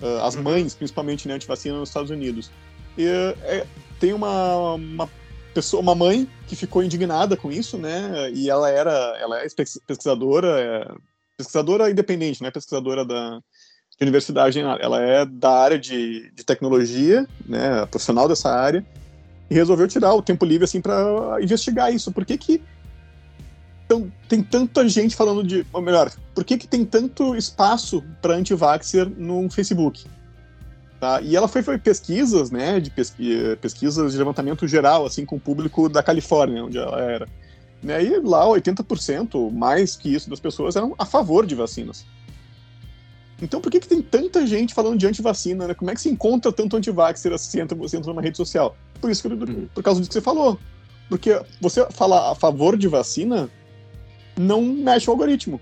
Uh, as mães, principalmente, né, anti-vacina nos Estados Unidos. E, é, tem uma, uma pessoa, uma mãe que ficou indignada com isso, né? E ela era, ela é pesquisadora, é, pesquisadora independente, né? Pesquisadora da de universidade, ela é da área de, de tecnologia, né? Profissional dessa área e resolveu tirar o tempo livre assim para investigar isso. Por que que então, tem tanta gente falando de, ou melhor, por que que tem tanto espaço para anti-vaxxer no Facebook? Tá? E ela foi, foi pesquisas, né, de pesqui, pesquisas de levantamento geral, assim, com o público da Califórnia, onde ela era. Né, e lá 80%, mais que isso, das pessoas eram a favor de vacinas. Então por que, que tem tanta gente falando de antivacina, né? Como é que se encontra tanto antivaxer assim, entra, você entra numa rede social? Por isso que, uhum. por causa disso que você falou. Porque você falar a favor de vacina não mexe o algoritmo.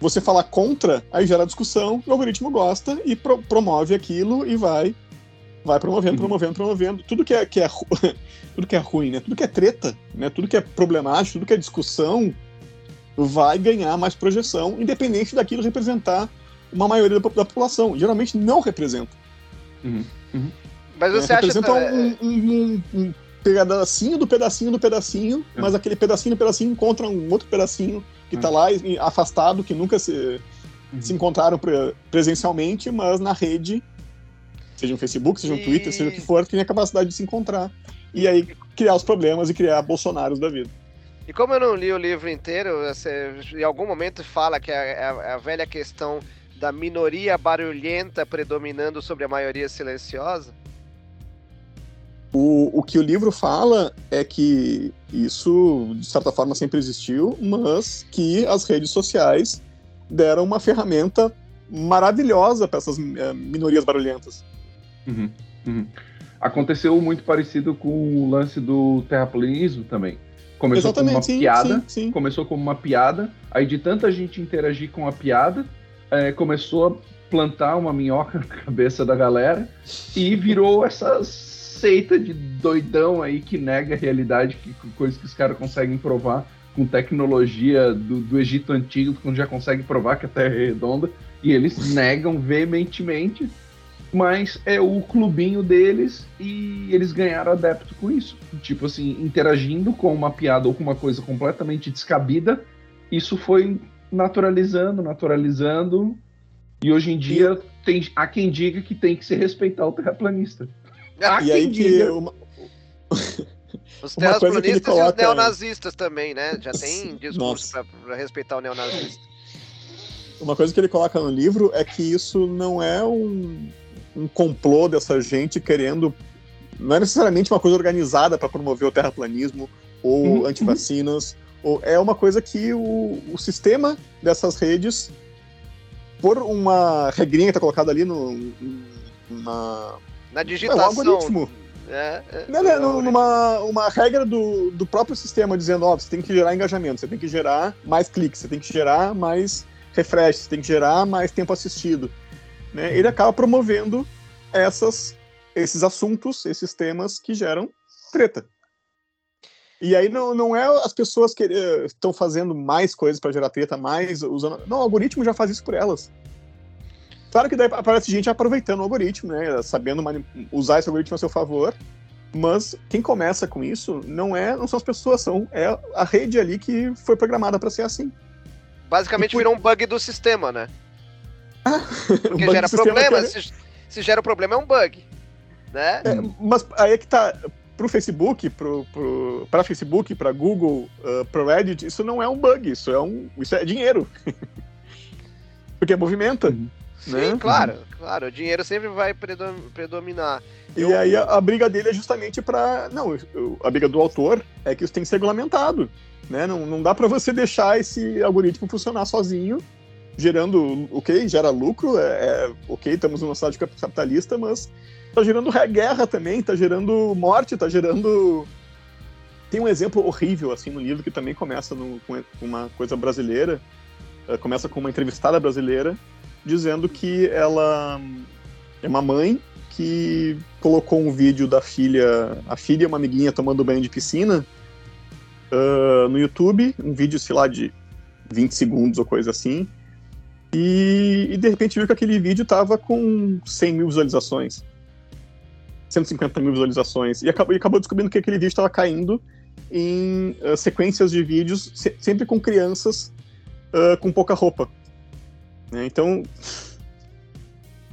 Você falar contra, aí gera discussão, o algoritmo gosta e pro, promove aquilo e vai vai promovendo, uhum. promovendo, promovendo. Tudo que é, que é tudo que é ruim, né? Tudo que é treta, né? Tudo que é problemático, tudo que é discussão, vai ganhar mais projeção, independente daquilo representar uma maioria da, da população. Geralmente não representa. Uhum. Uhum. Mas você é, acha representa um, um, um, um pedacinho do pedacinho do pedacinho, é. mas aquele pedacinho do pedacinho encontra um outro pedacinho que está é. lá afastado, que nunca se, uhum. se encontraram pre presencialmente, mas na rede, seja no Facebook, seja no e... Twitter, seja o que for, tem a capacidade de se encontrar. E aí criar os problemas e criar Bolsonaros da vida. E como eu não li o livro inteiro, você, em algum momento fala que é, é a, é a velha questão da minoria barulhenta predominando sobre a maioria silenciosa? O, o que o livro fala é que isso, de certa forma, sempre existiu, mas que as redes sociais deram uma ferramenta maravilhosa para essas é, minorias barulhentas. Uhum, uhum. Aconteceu muito parecido com o lance do terraplanismo também. Começou Exatamente, como uma sim, piada, sim, sim. começou como uma piada, aí de tanta gente interagir com a piada, é, começou a plantar uma minhoca na cabeça da galera e virou essas seita de doidão aí que nega a realidade, que, coisas que os caras conseguem provar com tecnologia do, do Egito Antigo, quando já consegue provar que a Terra é redonda, e eles negam veementemente, mas é o clubinho deles e eles ganharam adepto com isso. Tipo assim, interagindo com uma piada ou com uma coisa completamente descabida, isso foi naturalizando, naturalizando, e hoje em dia tem, há quem diga que tem que se respeitar o terraplanista. Ah, e aí que uma... Os terraplanistas coloca... e os neonazistas também, né? Já tem discurso para respeitar o neonazista. Uma coisa que ele coloca no livro é que isso não é um, um complô dessa gente querendo. Não é necessariamente uma coisa organizada para promover o terraplanismo ou uhum. antivacinas. Ou, é uma coisa que o, o sistema dessas redes, por uma regrinha que está colocada ali no, na, na digitação. É um algoritmo. É, é, não, não, é numa uma regra do, do próprio sistema dizendo, ó, você tem que gerar engajamento, você tem que gerar mais cliques, você tem que gerar mais refresh, você tem que gerar mais tempo assistido. Né? Ele acaba promovendo essas, esses assuntos, esses temas que geram treta. E aí não, não é as pessoas que estão fazendo mais coisas para gerar treta, mais usando. Não, o algoritmo já faz isso por elas. Claro que daí aparece gente aproveitando o algoritmo, né? Sabendo usar esse algoritmo a seu favor. Mas quem começa com isso não é, não são as pessoas, são é a rede ali que foi programada para ser assim. Basicamente por... virou um bug do sistema, né? Porque um gera problema, se, se, gera problema é um bug, né? É, mas aí é que tá pro Facebook, pro, pro, pra Facebook, pra Google, uh, pro Reddit, isso não é um bug, isso é um. Isso é dinheiro. Porque movimenta. Uhum. Sim, né? claro, claro. O dinheiro sempre vai predominar. E Eu... aí a, a, briga dele é justamente para Não, a briga do autor é que isso tem que ser regulamentado. Né? Não, não dá para você deixar esse algoritmo funcionar sozinho, gerando. Ok, gera lucro, é, é ok, estamos numa cidade capitalista, mas tá gerando guerra também, tá gerando morte, tá gerando. Tem um exemplo horrível assim no livro que também começa no, com uma coisa brasileira. Eh, começa com uma entrevistada brasileira dizendo que ela é uma mãe que colocou um vídeo da filha, a filha e uma amiguinha tomando banho de piscina uh, no YouTube, um vídeo, sei lá, de 20 segundos ou coisa assim, e, e, de repente viu que aquele vídeo tava com 100 mil visualizações. 150 mil visualizações. E acabou, e acabou descobrindo que aquele vídeo estava caindo em uh, sequências de vídeos, se, sempre com crianças uh, com pouca roupa. Né? Então.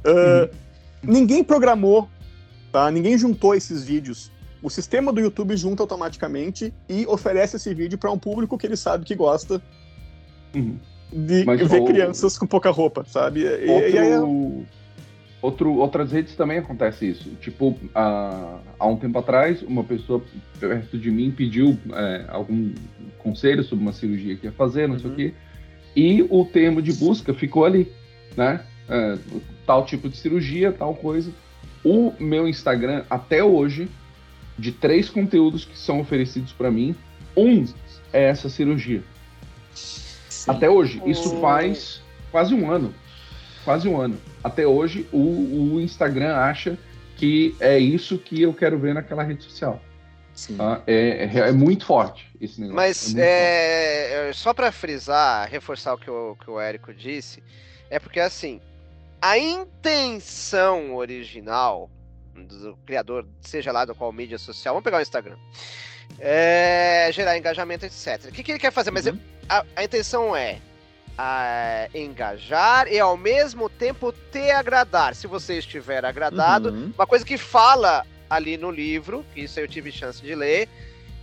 Uh, Ninguém programou, tá? Ninguém juntou esses vídeos. O sistema do YouTube junta automaticamente e oferece esse vídeo para um público que ele sabe que gosta uhum. de Mas, ver crianças com pouca roupa, sabe? E, Outro... e aí é... Outro, outras redes também acontece isso. Tipo, há, há um tempo atrás, uma pessoa perto de mim pediu é, algum conselho sobre uma cirurgia que ia fazer, não uhum. sei o uhum. quê, e o termo de busca ficou ali, né? É, tal tipo de cirurgia, tal coisa. O meu Instagram, até hoje, de três conteúdos que são oferecidos para mim, um é essa cirurgia. Sim. Até hoje. Isso faz quase um ano. Quase um ano. Até hoje, o, o Instagram acha que é isso que eu quero ver naquela rede social. Tá? É, é, é, muito forte esse negócio. Mas é, é só para frisar, reforçar o que o, que o Érico disse, é porque assim, a intenção original do criador, seja lá do qual mídia social, vamos pegar o Instagram, é gerar engajamento, etc. O que, que ele quer fazer? Mas uhum. a, a, intenção é a, engajar e ao mesmo tempo te agradar. Se você estiver agradado, uhum. uma coisa que fala ali no livro, que isso eu tive chance de ler,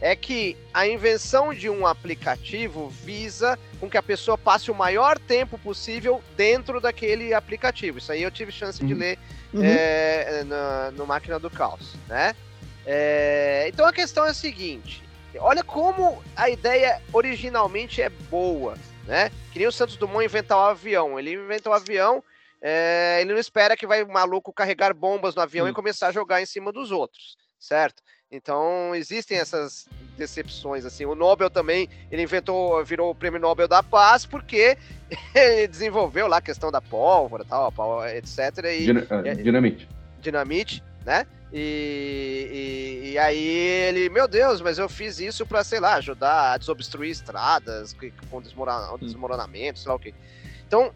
é que a invenção de um aplicativo visa com que a pessoa passe o maior tempo possível dentro daquele aplicativo. Isso aí eu tive chance uhum. de ler uhum. é, na, no Máquina do Caos, né? É, então a questão é a seguinte: olha como a ideia originalmente é boa, né? Que nem o Santos Dumont inventar o avião. Ele inventa o avião, é, ele não espera que vai maluco carregar bombas no avião uhum. e começar a jogar em cima dos outros, certo? Então existem essas decepções assim. O Nobel também, ele inventou, virou o Prêmio Nobel da Paz porque ele desenvolveu lá a questão da pólvora, tal, etc. E, Din uh, dinamite. Dinamite, né? E, e, e, aí ele, meu Deus, mas eu fiz isso para sei lá, ajudar a desobstruir estradas com hum. desmoronamento, sei lá o que. Então,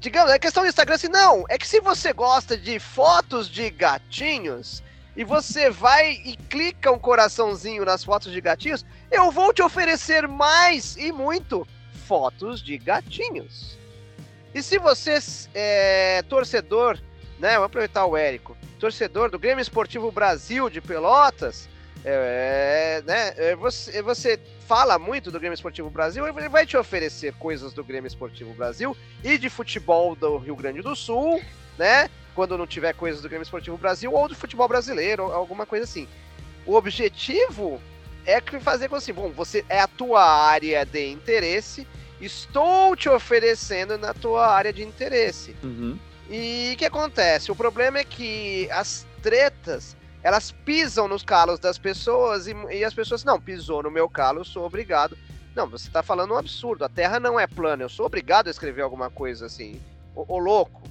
digamos, a questão do Instagram assim, não, é que se você gosta de fotos de gatinhos, e você vai e clica um coraçãozinho nas fotos de gatinhos, eu vou te oferecer mais e muito fotos de gatinhos. E se você é torcedor, né? Vamos aproveitar o Érico, torcedor do Grêmio Esportivo Brasil de Pelotas, é, né? É, você, você fala muito do Grêmio Esportivo Brasil, ele vai te oferecer coisas do Grêmio Esportivo Brasil e de futebol do Rio Grande do Sul, né? quando não tiver coisas do Grêmio Esportivo Brasil ou do futebol brasileiro, alguma coisa assim. O objetivo é fazer com assim, bom, você é a tua área de interesse, estou te oferecendo na tua área de interesse. Uhum. E o que acontece? O problema é que as tretas elas pisam nos calos das pessoas e, e as pessoas, não, pisou no meu calo, eu sou obrigado. Não, você está falando um absurdo. A Terra não é plana. Eu sou obrigado a escrever alguma coisa assim. Ô, louco,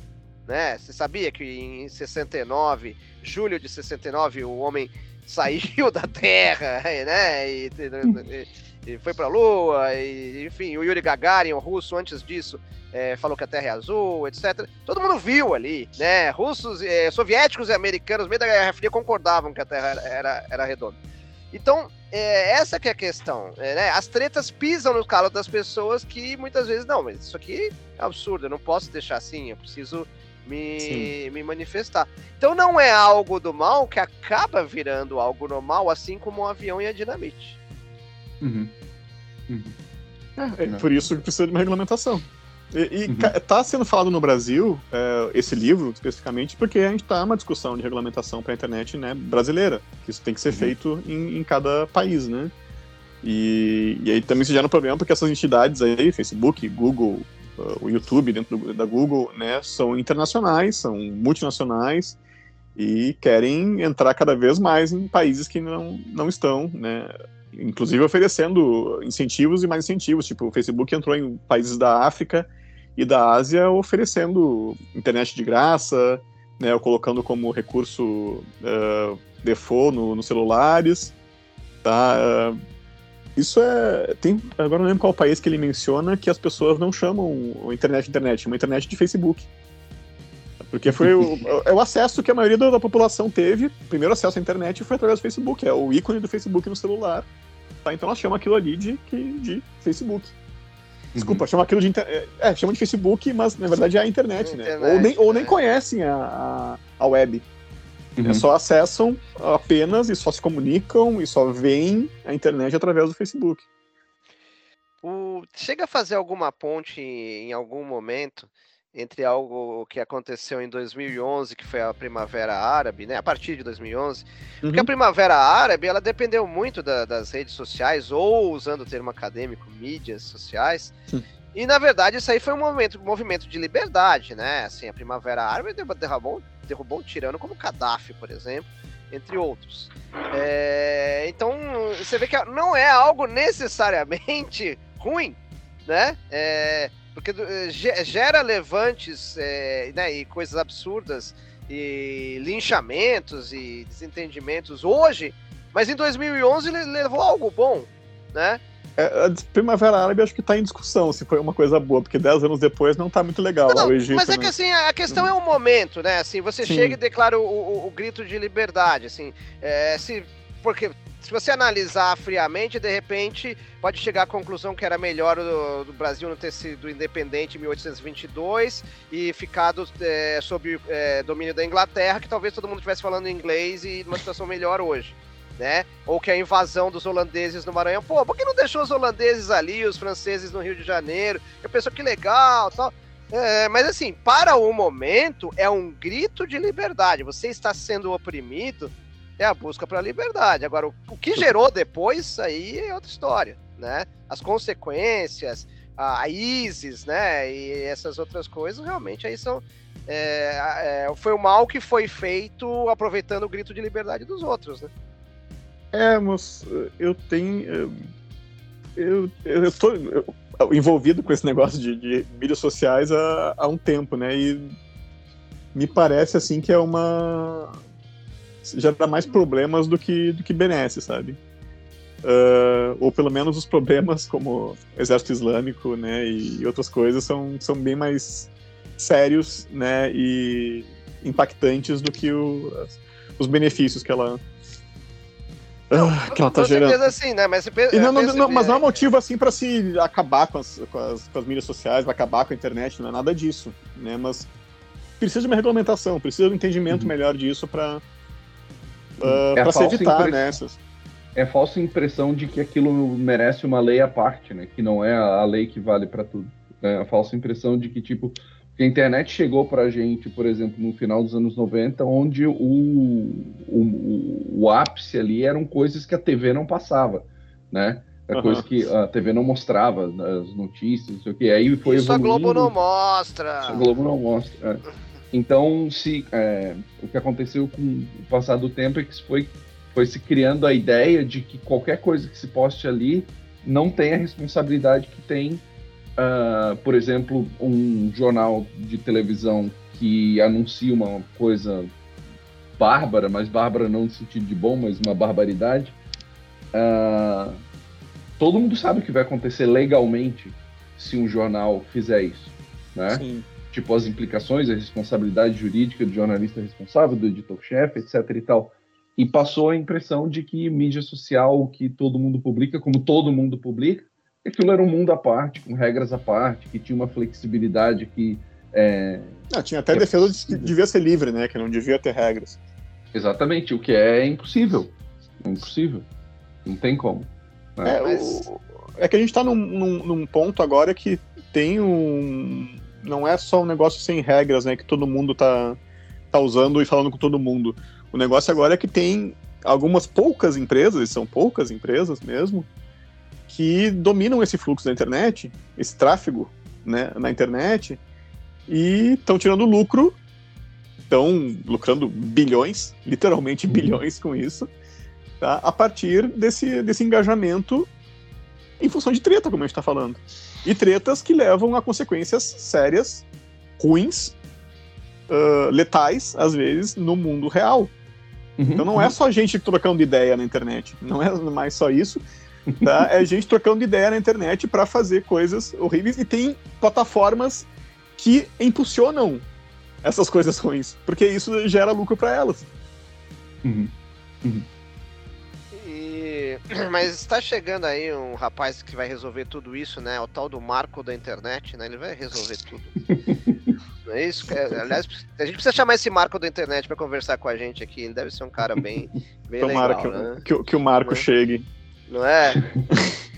né? Você sabia que em 69, julho de 69, o homem saiu da Terra, né? E, e, e foi para a Lua, e, enfim, o Yuri Gagarin, o russo, antes disso, é, falou que a Terra é azul, etc. Todo mundo viu ali, né? Russos, é, soviéticos e americanos, no meio da Guerra Fria, concordavam que a Terra era, era, era redonda. Então, é, essa que é a questão. É, né? As tretas pisam no calo das pessoas que muitas vezes, não, mas isso aqui é absurdo, eu não posso deixar assim, eu preciso me, me manifestar. Então não é algo do mal que acaba virando algo normal, assim como um avião e a dinamite. Uhum. Uhum. É, é por isso que precisa de uma regulamentação. E, e uhum. tá sendo falado no Brasil, é, esse livro especificamente, porque a gente tá numa discussão de regulamentação para a internet né, brasileira, que isso tem que ser uhum. feito em, em, cada país, né? E, e aí também se gera um problema porque essas entidades aí, Facebook, Google, o YouTube dentro do, da Google, né, são internacionais, são multinacionais e querem entrar cada vez mais em países que não, não estão, né, inclusive oferecendo incentivos e mais incentivos, tipo o Facebook entrou em países da África e da Ásia oferecendo internet de graça, né, colocando como recurso uh, default no, nos celulares, tá? Uh, isso é. Tem, agora não lembro qual país que ele menciona que as pessoas não chamam internet internet, uma internet de Facebook. Porque foi o, é o acesso que a maioria da, população teve. O primeiro acesso à internet foi através do Facebook, é o ícone do Facebook no celular. Tá? Então ela chama aquilo ali de, de Facebook. Desculpa, uhum. chama aquilo de é, é, chama de Facebook, mas na verdade é a internet, né? Internet, ou, nem, ou nem conhecem a, a, a web. Uhum. Só acessam apenas e só se comunicam e só veem a internet através do Facebook. O... Chega a fazer alguma ponte em algum momento entre algo que aconteceu em 2011, que foi a Primavera Árabe, né? A partir de 2011, uhum. porque a Primavera Árabe ela dependeu muito da, das redes sociais ou usando o termo acadêmico, mídias sociais. E na verdade isso aí foi um movimento, um movimento de liberdade, né? Assim, a Primavera Árabe derrubou, derrubou um tirano como Gaddafi, por exemplo, entre outros. É, então você vê que não é algo necessariamente ruim, né? É, porque eh, gera levantes é, né, e coisas absurdas e linchamentos e desentendimentos hoje, mas em 2011 ele levou algo bom, né? É, a Primavera Árabe acho que está em discussão se foi uma coisa boa, porque 10 anos depois não está muito legal não, o Egito. Mas é né? que assim, a questão é o momento, né? Assim, você Sim. chega e declara o, o, o, grito de liberdade, assim, é, se, porque se você analisar friamente, de repente pode chegar à conclusão que era melhor o, Brasil não ter sido independente em 1822 e ficado é, sob é, domínio da Inglaterra, que talvez todo mundo estivesse falando inglês e numa situação melhor hoje. Né? Ou que a invasão dos holandeses no Maranhão, pô, por que não deixou os holandeses ali, os franceses no Rio de Janeiro? Eu penso que legal, tal. É, mas assim, para o momento é um grito de liberdade. Você está sendo oprimido, é a busca pela liberdade. Agora, o, o, que gerou depois, aí é outra história, né? As consequências, a, a ISIS, né? E essas outras coisas, realmente, aí são... É, é, foi o mal que foi feito aproveitando o grito de liberdade dos outros, né? É, mas eu tenho... Eu, eu, eu envolvido com esse negócio de, de mídias sociais há, há um tempo, né? E me parece, assim, que é uma gera mais problemas do que, do que benesse, sabe? Uh, ou pelo menos os problemas como exército islâmico, né, e outras coisas são, são bem mais sérios, né, e impactantes do que o, os benefícios que ela uh, que ela tá gerando. Assim, né? Mas, não, não, não, mas não é motivo assim para se acabar com as, com as, com as mídias sociais, vai acabar com a internet, não é nada disso, né? Mas precisa de uma regulamentação, precisa de um entendimento uhum. melhor disso para uh, é para se evitar nessas. Né, é falsa impressão de que aquilo merece uma lei à parte, né? Que não é a lei que vale para tudo. É a falsa impressão de que, tipo, a internet chegou para a gente, por exemplo, no final dos anos 90, onde o, o, o, ápice ali eram coisas que a TV não passava, né? É uhum. coisa que a TV não mostrava, as notícias, não sei o que. Aí foi Isso evoluindo. a Globo não mostra. A Globo não mostra. É. Então, se é, o que aconteceu com o passar do tempo é que foi, foi se criando a ideia de que qualquer coisa que se poste ali não tem a responsabilidade que tem, uh, por exemplo, um jornal de televisão que anuncia uma coisa bárbara, mas bárbara não no sentido de bom, mas uma barbaridade. Uh, todo mundo sabe o que vai acontecer legalmente se um jornal fizer isso, né? Sim tipo as implicações, a responsabilidade jurídica do jornalista responsável, do editor-chefe, etc. e tal. E passou a impressão de que mídia social, que todo mundo publica, como todo mundo publica, aquilo era um mundo à parte, com regras à parte, que tinha uma flexibilidade que. É, não, tinha até defesa de que devia ser livre, né? Que não devia ter regras. Exatamente, o que é impossível. É impossível. Não tem como. Né? É, o, é que a gente está num, num, num ponto agora que tem um, não é só um negócio sem regras, né? Que todo mundo tá, tá usando e falando com todo mundo. O negócio agora é que tem algumas poucas empresas, são poucas empresas mesmo, que dominam esse fluxo da internet, esse tráfego né, na internet, e estão tirando lucro, estão lucrando bilhões, literalmente uhum. bilhões com isso, tá, a partir desse, desse engajamento em função de treta, como a gente está falando. E tretas que levam a consequências sérias, ruins, uh, letais, às vezes, no mundo real. Uhum, então não é uhum. é só gente trocando ideia na internet. Não é mais só isso. Tá? é gente trocando ideia na internet para fazer coisas horríveis. E tem plataformas que impulsionam essas coisas ruins, porque isso gera lucro para elas. Uhum. Uhum. E... Mas está chegando aí um rapaz que vai resolver tudo isso, né? O tal do Marco da internet, né? Ele vai resolver tudo. Não é isso? É, aliás, a gente precisa chamar esse Marco da internet para conversar com a gente aqui. Ele deve ser um cara bem, bem Tomara legal, que, né? que, que, o Marco Não é? chegue. Não é?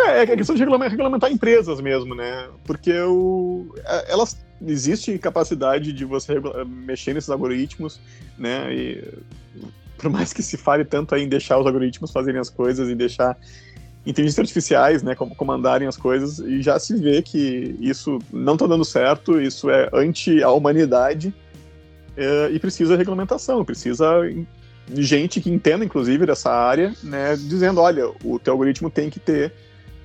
É, é questão de regulamentar empresas mesmo, né? Porque o, é, elas existe capacidade de você mexer nesses algoritmos, né? E por mais que se fale tanto em deixar os algoritmos fazerem as coisas e deixar inteligências artificiais, né, comandarem as coisas, e já se vê que isso não está dando certo, isso é anti a humanidade é, e precisa regulamentação, precisa gente que entenda, inclusive, dessa área, né, dizendo, olha, o teu algoritmo tem que ter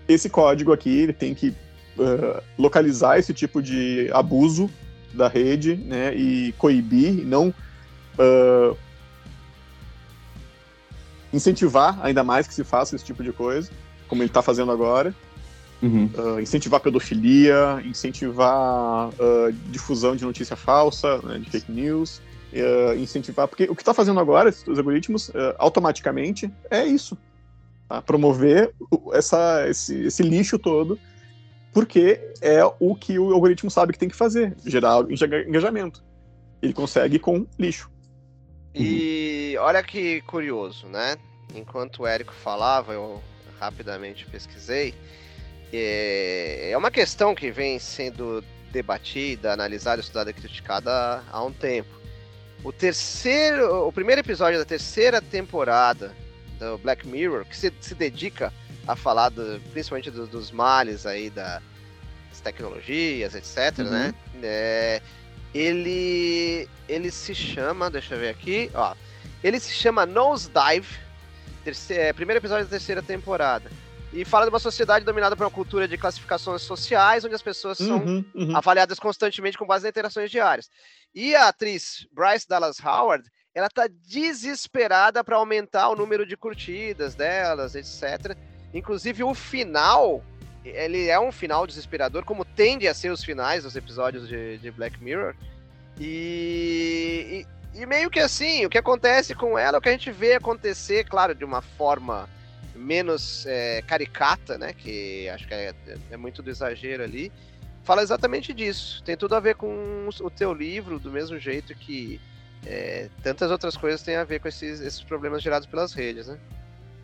esse código aqui, ele tem que uh, localizar esse tipo de abuso da rede, né, e coibir, não uh, incentivar ainda mais que se faça esse tipo de coisa, como ele está fazendo agora. Uhum. Uh, incentivar pedofilia, incentivar uh, difusão de notícia falsa, né, de fake news, uh, incentivar. Porque o que está fazendo agora, os algoritmos, automaticamente, é isso. Tá? Promover essa, esse, esse lixo todo, porque é o que o algoritmo sabe que tem que fazer gerar engajamento. Ele consegue com lixo. E olha que curioso, né? Enquanto o Érico falava, eu rapidamente pesquisei. É, é uma questão que vem sendo debatida, analisada, estudada e criticada há um tempo. O terceiro, o primeiro episódio da terceira temporada do Black Mirror, que se, se dedica a falar do, principalmente do, dos males aí da, das tecnologias, etc, uhum. né? É, ele ele se chama, deixa eu ver aqui, ó. Ele se chama Nosedive, terceiro, é, primeiro episódio da terceira temporada. E fala de uma sociedade dominada por uma cultura de classificações sociais, onde as pessoas são uhum, uhum. avaliadas constantemente com base nas interações diárias. E a atriz Bryce Dallas Howard, ela tá desesperada para aumentar o número de curtidas delas, etc. Inclusive o final, ele é um final desesperador, como tende a ser os finais dos episódios de, de Black Mirror. E, e, e, meio que assim, o que acontece com ela é o que a gente vê acontecer, claro, de uma forma menos é, caricata, né? Que acho que é, é, muito do exagero ali. Fala exatamente disso. Tem tudo a ver com o teu livro, do mesmo jeito que é, tantas outras coisas têm a ver com esses, esses problemas gerados pelas redes, né?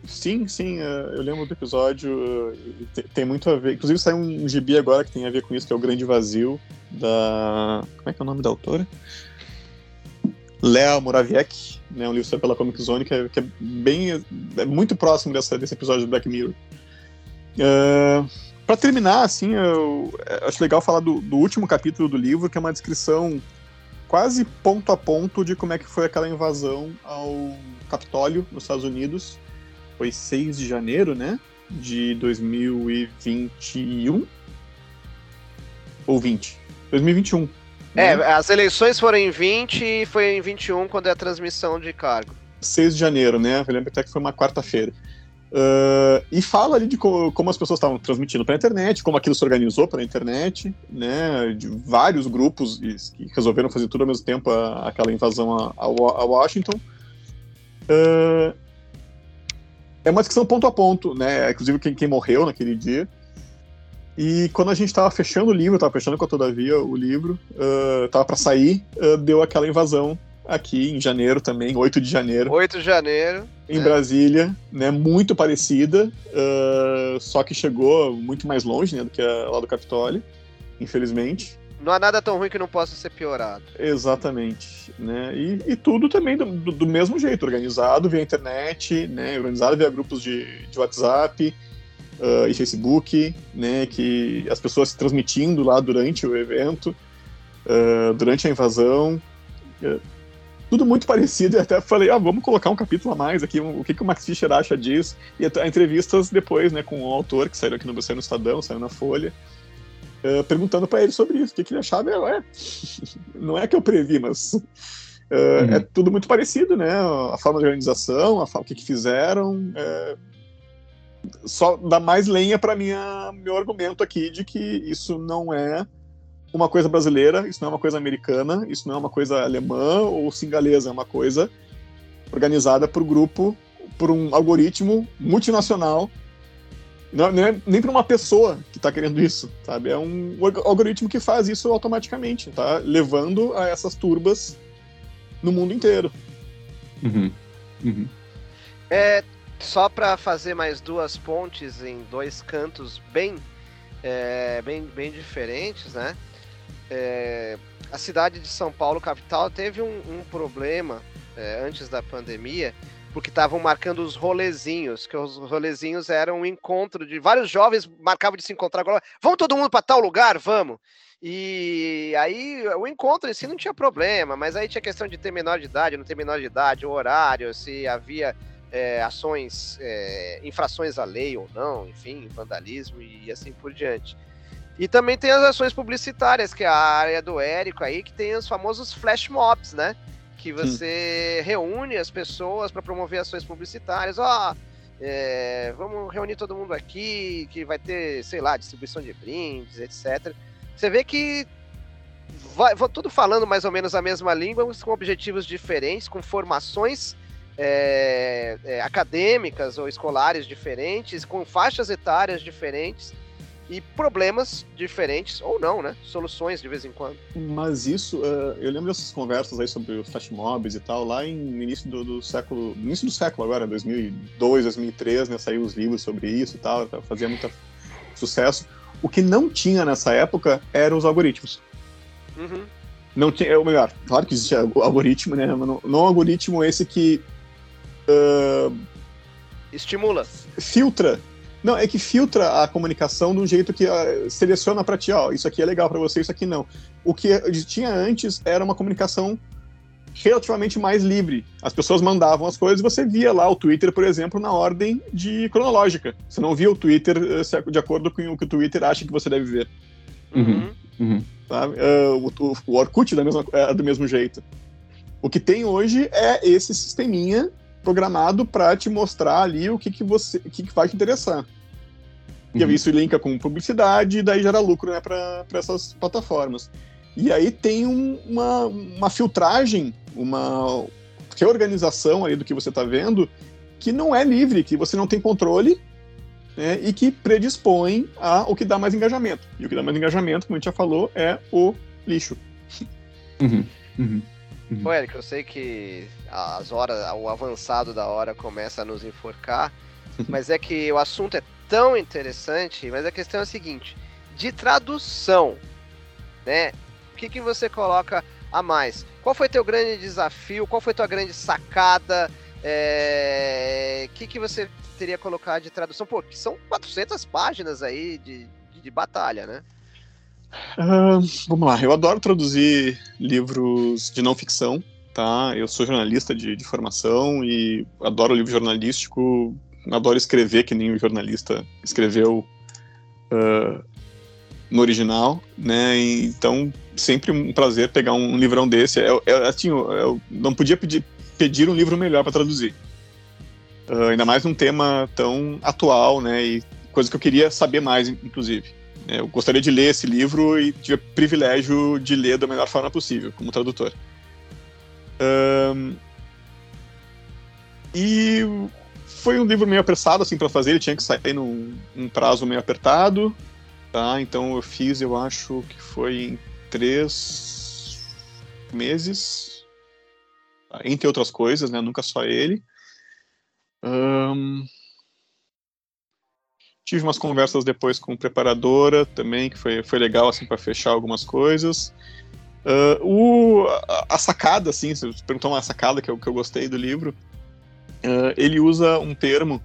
Sim, sim, é, eu lembro do episódio, tem muito a ver. Inclusive saiu um gibi agora que tem a ver com isso, que é o Grande Vazio, da. Como é que é o nome da autora? Lea Moraviec, né, um livro sobre pela Comic Zone, que é, que é bem. é muito próximo dessa, desse episódio do Black Mirror. Uh, para terminar, assim, eu, eu, acho legal falar do, do último capítulo do livro, que é uma descrição quase ponto a ponto de como é que foi aquela invasão ao Capitólio, nos Estados Unidos, foi 6 de janeiro, né? De 2021 ou 20? 2021. É, né? as eleições foram em 20 e foi em 21 quando é a transmissão de cargo. 6 de janeiro, né? Eu lembro até que foi uma quarta-feira. Uh, e fala ali de como, como as pessoas estavam transmitindo pela internet, como aquilo se organizou pela internet, né? De vários grupos que resolveram fazer tudo ao mesmo tempo a, aquela invasão a, a, Washington. Uh, é uma discussão ponto a ponto, né? Inclusive quem, quem morreu naquele dia. E quando a gente estava fechando o livro, estava fechando com a Todavia o livro, uh, tava para sair, uh, deu aquela invasão aqui em janeiro também, 8 de janeiro. 8 de janeiro. Em é. Brasília, né? Muito parecida, uh, só que chegou muito mais longe né, do que a, lá do Capitólio, infelizmente. Não há nada tão ruim que não possa ser piorado. Exatamente. Né? E, e tudo também do, do, do, mesmo jeito, organizado via internet, né? organizado via grupos de, de WhatsApp uh, e Facebook, né? que as pessoas se transmitindo lá durante o evento, uh, durante a invasão. Uh, tudo muito parecido, e até falei, ah, vamos colocar um capítulo a mais aqui, o que, que o Max Fischer acha disso, e a, entrevistas depois, né, com o autor, que saiu aqui no, saiu no Estadão, saiu na Folha, uh, perguntando para ele sobre isso, o que, que ele achava. É, não é que eu previ, mas uh, uhum. é tudo muito parecido, né? A forma de organização, a forma, o que, que fizeram. É, só dá mais lenha para minha meu argumento aqui de que isso não é uma coisa brasileira, isso não é uma coisa americana, isso não é uma coisa alemã ou singalesa, é uma coisa organizada por grupo, por um algoritmo multinacional. Não, não é nem para uma pessoa que está querendo isso, sabe? É um algoritmo que faz isso automaticamente, tá? Levando a essas turbas no mundo inteiro. Uhum. Uhum. É, só para fazer mais duas pontes em dois cantos bem, é, bem, bem diferentes, né? É, a cidade de São Paulo, capital, teve um, um problema é, antes da pandemia, porque estavam marcando os rolezinhos, que os rolezinhos eram um encontro de vários jovens marcavam de se encontrar agora. Vamos todo mundo para tal lugar, vamos. E aí o encontro em si não tinha problema, mas aí tinha questão de ter menor de idade, não ter menor de idade, o horário, se havia é, ações, é, infrações à lei ou não, enfim, vandalismo e assim por diante. E também tem as ações publicitárias, que é a área do Érico aí, que tem os famosos flash mobs, né? Que você Sim. reúne as pessoas para promover ações publicitárias. Ó, oh, é, vamos reunir todo mundo aqui, que vai ter, sei lá, distribuição de brindes, etc. Você vê que vai, tudo falando mais ou menos a mesma língua, com objetivos diferentes, com formações é, é, acadêmicas ou escolares diferentes, com faixas etárias diferentes e problemas diferentes, ou não, né? Soluções de vez em quando. Mas isso, uh, eu lembro dessas conversas aí sobre os flash mobs e tal, lá em início do, do, século, início do século agora, 2002, 2003, né? Saiu os livros sobre isso e tal, fazia muito sucesso. O que não tinha nessa época eram os algoritmos. Uhum. Não tinha, ou melhor, claro que existia algoritmo, né? Mas não, não algoritmo esse que uh, estimula, filtra não, é que filtra a comunicação de um jeito que uh, seleciona para ti, ó, isso aqui é legal para você, isso aqui não. O que tinha antes era uma comunicação relativamente mais livre. As pessoas mandavam as coisas e você via lá o Twitter, por exemplo, na ordem de cronológica. Você não via o Twitter uh, de acordo com o que o Twitter acha que você deve ver. Uhum. Uhum. Sabe? Uh, o, o Orkut da mesma, é do mesmo jeito. O que tem hoje é esse sisteminha programado para te mostrar ali o que, que você o que, que vai te interessar. E uhum. isso linka com publicidade e daí gera lucro né, para essas plataformas. E aí tem um, uma, uma filtragem, uma reorganização aí do que você está vendo que não é livre, que você não tem controle né, e que predispõe a o que dá mais engajamento. E o que dá mais engajamento, como a gente já falou, é o lixo. Uhum. Uhum. Uhum. Pô, Eric, eu sei que as horas, o avançado da hora começa a nos enforcar, mas é que o assunto é tão interessante, mas a questão é a seguinte, de tradução, né? O que, que você coloca a mais? Qual foi teu grande desafio? Qual foi tua grande sacada? O é... que, que você teria colocado de tradução? Pô, que são 400 páginas aí de, de, de batalha, né? Uh, vamos lá, eu adoro traduzir livros de não ficção, tá? Eu sou jornalista de, de formação e adoro livro jornalístico, adoro escrever que nem o jornalista escreveu uh, no original, né? Então, sempre um prazer pegar um livrão desse. Eu, eu, assim, eu, eu não podia pedir, pedir um livro melhor para traduzir. Uh, ainda mais num tema tão atual, né? E coisa que eu queria saber mais, inclusive. Eu gostaria de ler esse livro e tive o privilégio de ler da melhor forma possível, como tradutor. Um, e foi um livro meio apressado assim para fazer, ele tinha que sair num, num, prazo meio apertado, tá? Então eu fiz, eu acho que foi em três meses, tá? entre outras coisas, né? Nunca só ele. Um, Tive umas conversas depois com preparadora também, que foi, foi legal assim para fechar algumas coisas. Uh, o, a, a, sacada, assim, você perguntou uma sacada que eu, que eu gostei do livro, uh, ele usa um termo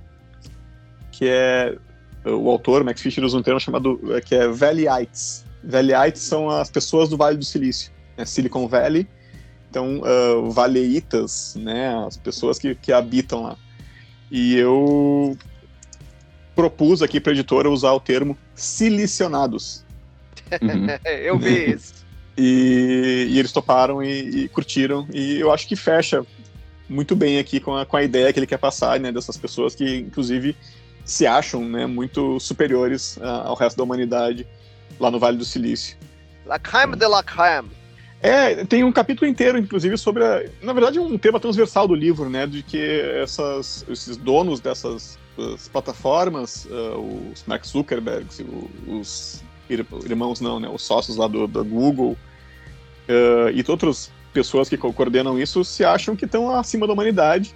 que é o autor, Max Fisher, usa um termo chamado que é Valleyites. Valleyites são as pessoas do Vale do Silício, né, Silicon Valley. Então, uh, valeitas, né, as pessoas que, que habitam lá. E eu propus aqui para a editora usar o termo silicionados. Uhum. eu vi isso. E, e eles toparam e, e, curtiram, e eu acho que fecha muito bem aqui com a, com a ideia que ele quer passar, né, dessas pessoas que, inclusive, se acham né, muito superiores uh, ao resto da humanidade lá no Vale do Silício. La crème de la crème. É, tem um capítulo inteiro, inclusive, sobre a, Na verdade, um tema transversal do livro, né? De que essas, esses donos dessas plataformas, uh, os Mark Zuckerberg, os irmãos não, né? Os sócios lá do, do Google uh, e outras pessoas que coordenam isso se acham que estão acima da humanidade,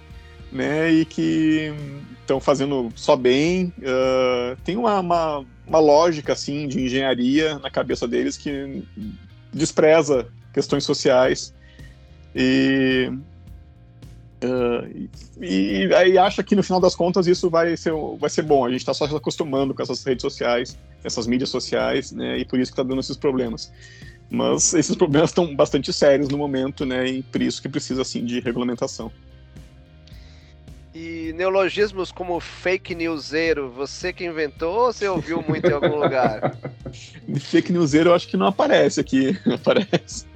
né? E que estão fazendo só bem. Uh, tem uma, uma, uma lógica, assim, de engenharia na cabeça deles que despreza questões sociais e, uh, e, aí acha que no final das contas isso vai ser, vai ser bom. A gente está só se acostumando com essas redes sociais, essas mídias sociais, né? E por isso que está dando esses problemas. Mas esses problemas estão bastante sérios no momento, né? E por isso que precisa assim de regulamentação. E neologismos como fake newsero, você que inventou ou você ouviu muito em algum lugar? fake newsero eu acho que não aparece aqui. Não aparece.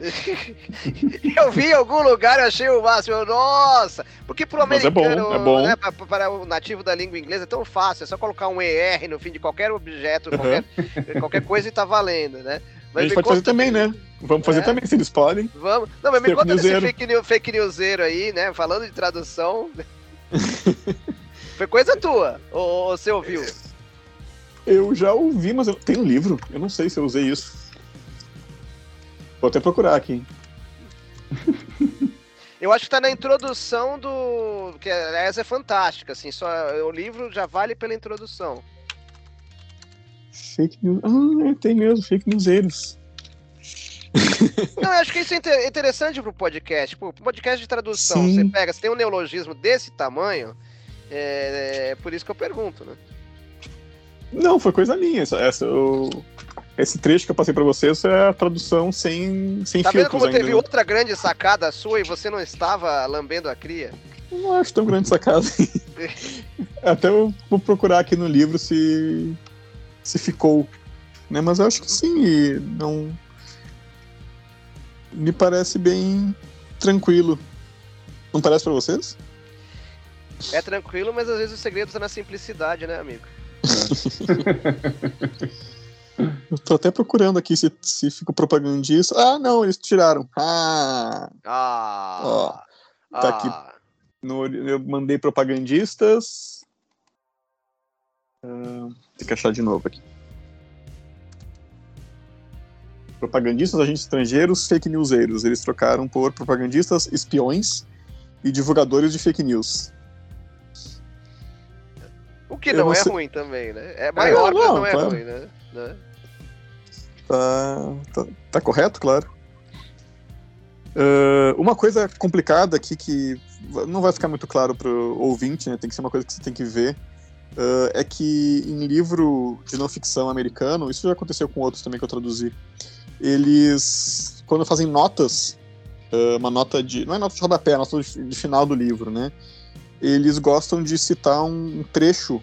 eu vi em algum lugar e achei o máximo. Nossa! Porque pro Mas americano, é bom, é bom. Né, para, para, o nativo da língua inglesa é tão fácil, é só colocar um ER no fim de qualquer objeto, uhum. qualquer, qualquer coisa e tá valendo, né? Mas a gente pode fazer também, né? Vamos fazer é? também, se eles podem. Vamos. Não, mas me conta desse fake, fake newsero aí, né? Falando de tradução. Foi coisa tua? Ou, ou você ouviu? Eu já ouvi, mas eu tenho um livro. Eu não sei se eu usei isso. Vou até procurar aqui. Eu acho que tá na introdução do. Que essa é fantástica, assim. Só o livro já vale pela introdução. Fake news. Ah, é, tem mesmo, fake newseiros. Não, eu acho que isso é interessante pro podcast. Pro podcast de tradução, Sim. você pega, você tem um neologismo desse tamanho, é, é, por isso que eu pergunto, né? Não, foi coisa minha. Essa, essa eu, esse trecho que eu passei para vocês é a tradução sem, sem tá filtros. Tá vendo como ainda. teve né? outra grande sacada sua e você não estava lambendo a cria? Não acho tão grande sacada. Até eu vou procurar aqui no livro se, se ficou. Né? Mas eu acho que sim, não, me parece bem tranquilo. Não parece para vocês? É tranquilo, mas às vezes o segredo está na simplicidade, né, amigo? Eu tô até procurando aqui se, se fica propagandista. Ah, não, eles tiraram. Ah! Ah! Ó, tá ah. aqui. No, eu mandei propagandistas. Uh, tem que achar de novo aqui. Propagandistas, agentes estrangeiros, fake newseiros. Eles trocaram por propagandistas, espiões e divulgadores de fake news. O que não, não é sei... ruim também, né? É maior, é, não, mas não é tá... ruim, né? né? Tá, tá, tá, correto, claro. Uh, uma coisa complicada aqui que não vai ficar muito claro para o ouvinte, né? Tem que ser uma coisa que você tem que ver. Uh, é que em livro de não ficção americano, isso já aconteceu com outros também que eu traduzi, eles, quando fazem notas, uh, uma nota de. Não é nota de rodapé, é nota de, final do livro, né? Eles gostam de citar um trecho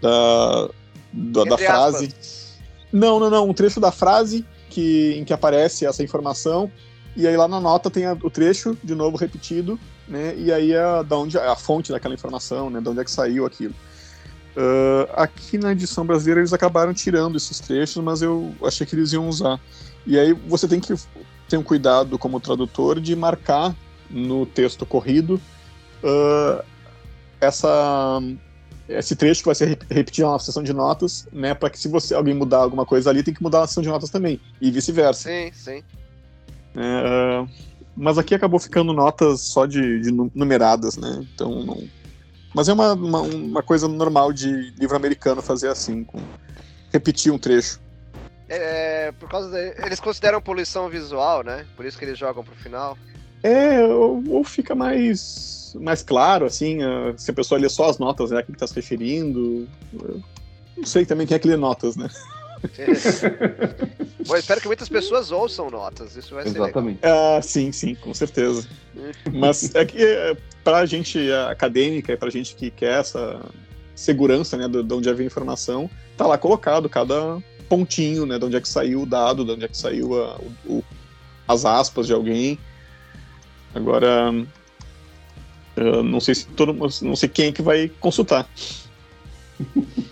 da, da, da frase. Não, não, não. Um trecho da frase que, em que aparece essa informação. E aí lá na nota tem a, o trecho, de novo repetido, né? E aí é da onde, a fonte daquela informação, né? De onde é que saiu aquilo. Uh, aqui na edição brasileira eles acabaram tirando esses trechos, mas eu achei que eles iam usar. E aí você tem que ter um cuidado como tradutor de marcar no texto corrido uh, essa esse trecho que vai ser repetido na sessão de notas, né, para que se você alguém mudar alguma coisa ali, tem que mudar na sessão de notas também e vice-versa. Sim, sim. Uh, mas aqui acabou ficando notas só de, de numeradas, né? Então não, mas é uma, uma, uma, coisa normal de livro americano fazer assim, com, repetir um trecho. É, por causa de, eles consideram poluição visual, né? Por isso que eles jogam pro final. É, ou, ou fica mais, mais claro, assim, se a pessoa lê só as notas, né? A que tá se referindo. não sei também quem é que lê notas, né? Bom, espero que muitas pessoas ouçam notas, isso vai Exatamente. ser legal. Ah, sim, sim, com certeza. Mas é que é, para a gente acadêmica e para a gente que quer essa segurança né, de, onde vem a informação, tá lá colocado cada pontinho, né, de onde é que saiu o dado, de onde é que saiu a, o, as aspas de alguém. Agora, não sei se todo, não sei quem é que vai consultar.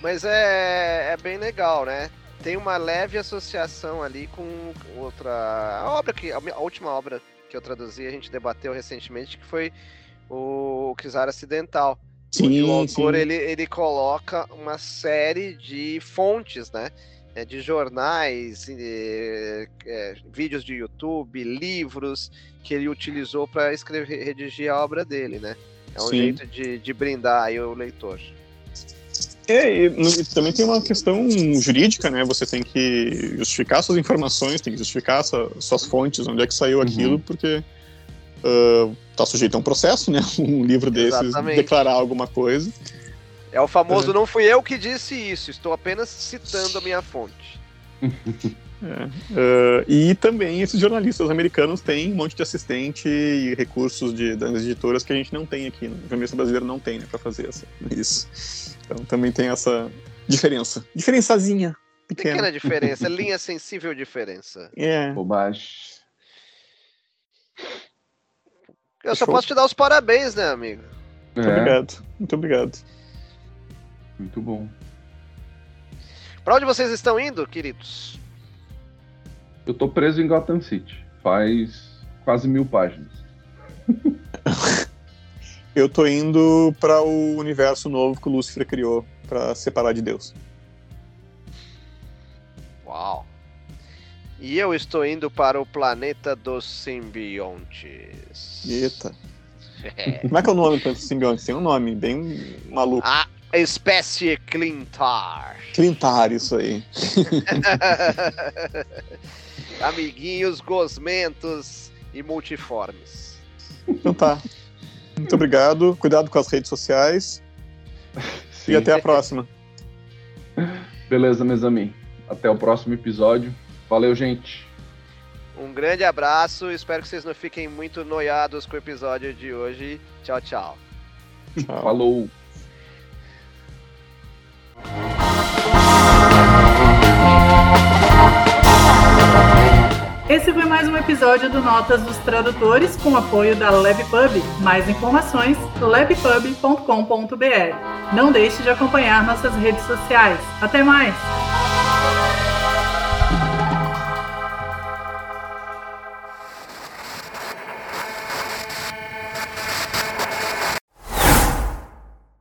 Mas é, é bem legal, né? tem uma leve associação ali com outra a obra que a, última obra que eu traduzi a gente debateu recentemente que foi o Kizar Acidental. Sim, o autor sim. Ele, ele coloca uma série de fontes, né? É, de jornais, é, é, vídeos de YouTube, livros que ele utilizou para escrever, redigir a obra dele, né? É um Sim. jeito de, de brindar aí o leitor. É, e, e, também tem uma questão jurídica, né? Você tem que justificar suas informações, tem que justificar sua, suas fontes, onde é que saiu uhum. aquilo, porque está uh, sujeito a um processo, né? Um livro desses Exatamente. declarar alguma coisa. É o famoso, é. não fui eu que disse isso, estou apenas citando a minha fonte. É. Uh, e também esses jornalistas americanos têm um monte de assistente e recursos de, das editoras que a gente não tem aqui. Né? O jornalista brasileiro não tem né, para fazer assim, isso. Então também tem essa diferença. Diferençazinha. Pequena, pequena diferença, linha sensível diferença. É. Bobagem. Eu só posso te dar os parabéns, né, amigo? Muito é. obrigado. Muito obrigado. Muito bom. Para onde vocês estão indo, queridos? Eu tô preso em Gotham City. Faz quase mil páginas. eu tô indo para o universo novo que o Lúcifer criou para separar de Deus. Uau. E eu estou indo para o planeta dos simbiontes. Eita. É. Como é que é o nome dos simbiontes? Tem um nome bem maluco. A espécie Clintar. Clintar, isso aí. Amiguinhos gosmentos e multiformes. Então tá. Muito obrigado. Cuidado com as redes sociais. Sim. E até a próxima. Beleza, meus amigos. Até o próximo episódio. Valeu, gente. Um grande abraço. Espero que vocês não fiquem muito noiados com o episódio de hoje. Tchau, tchau. tchau. Falou. Esse foi mais um episódio do Notas dos Tradutores com apoio da LabPub. Mais informações, labpub.com.br. Não deixe de acompanhar nossas redes sociais. Até mais!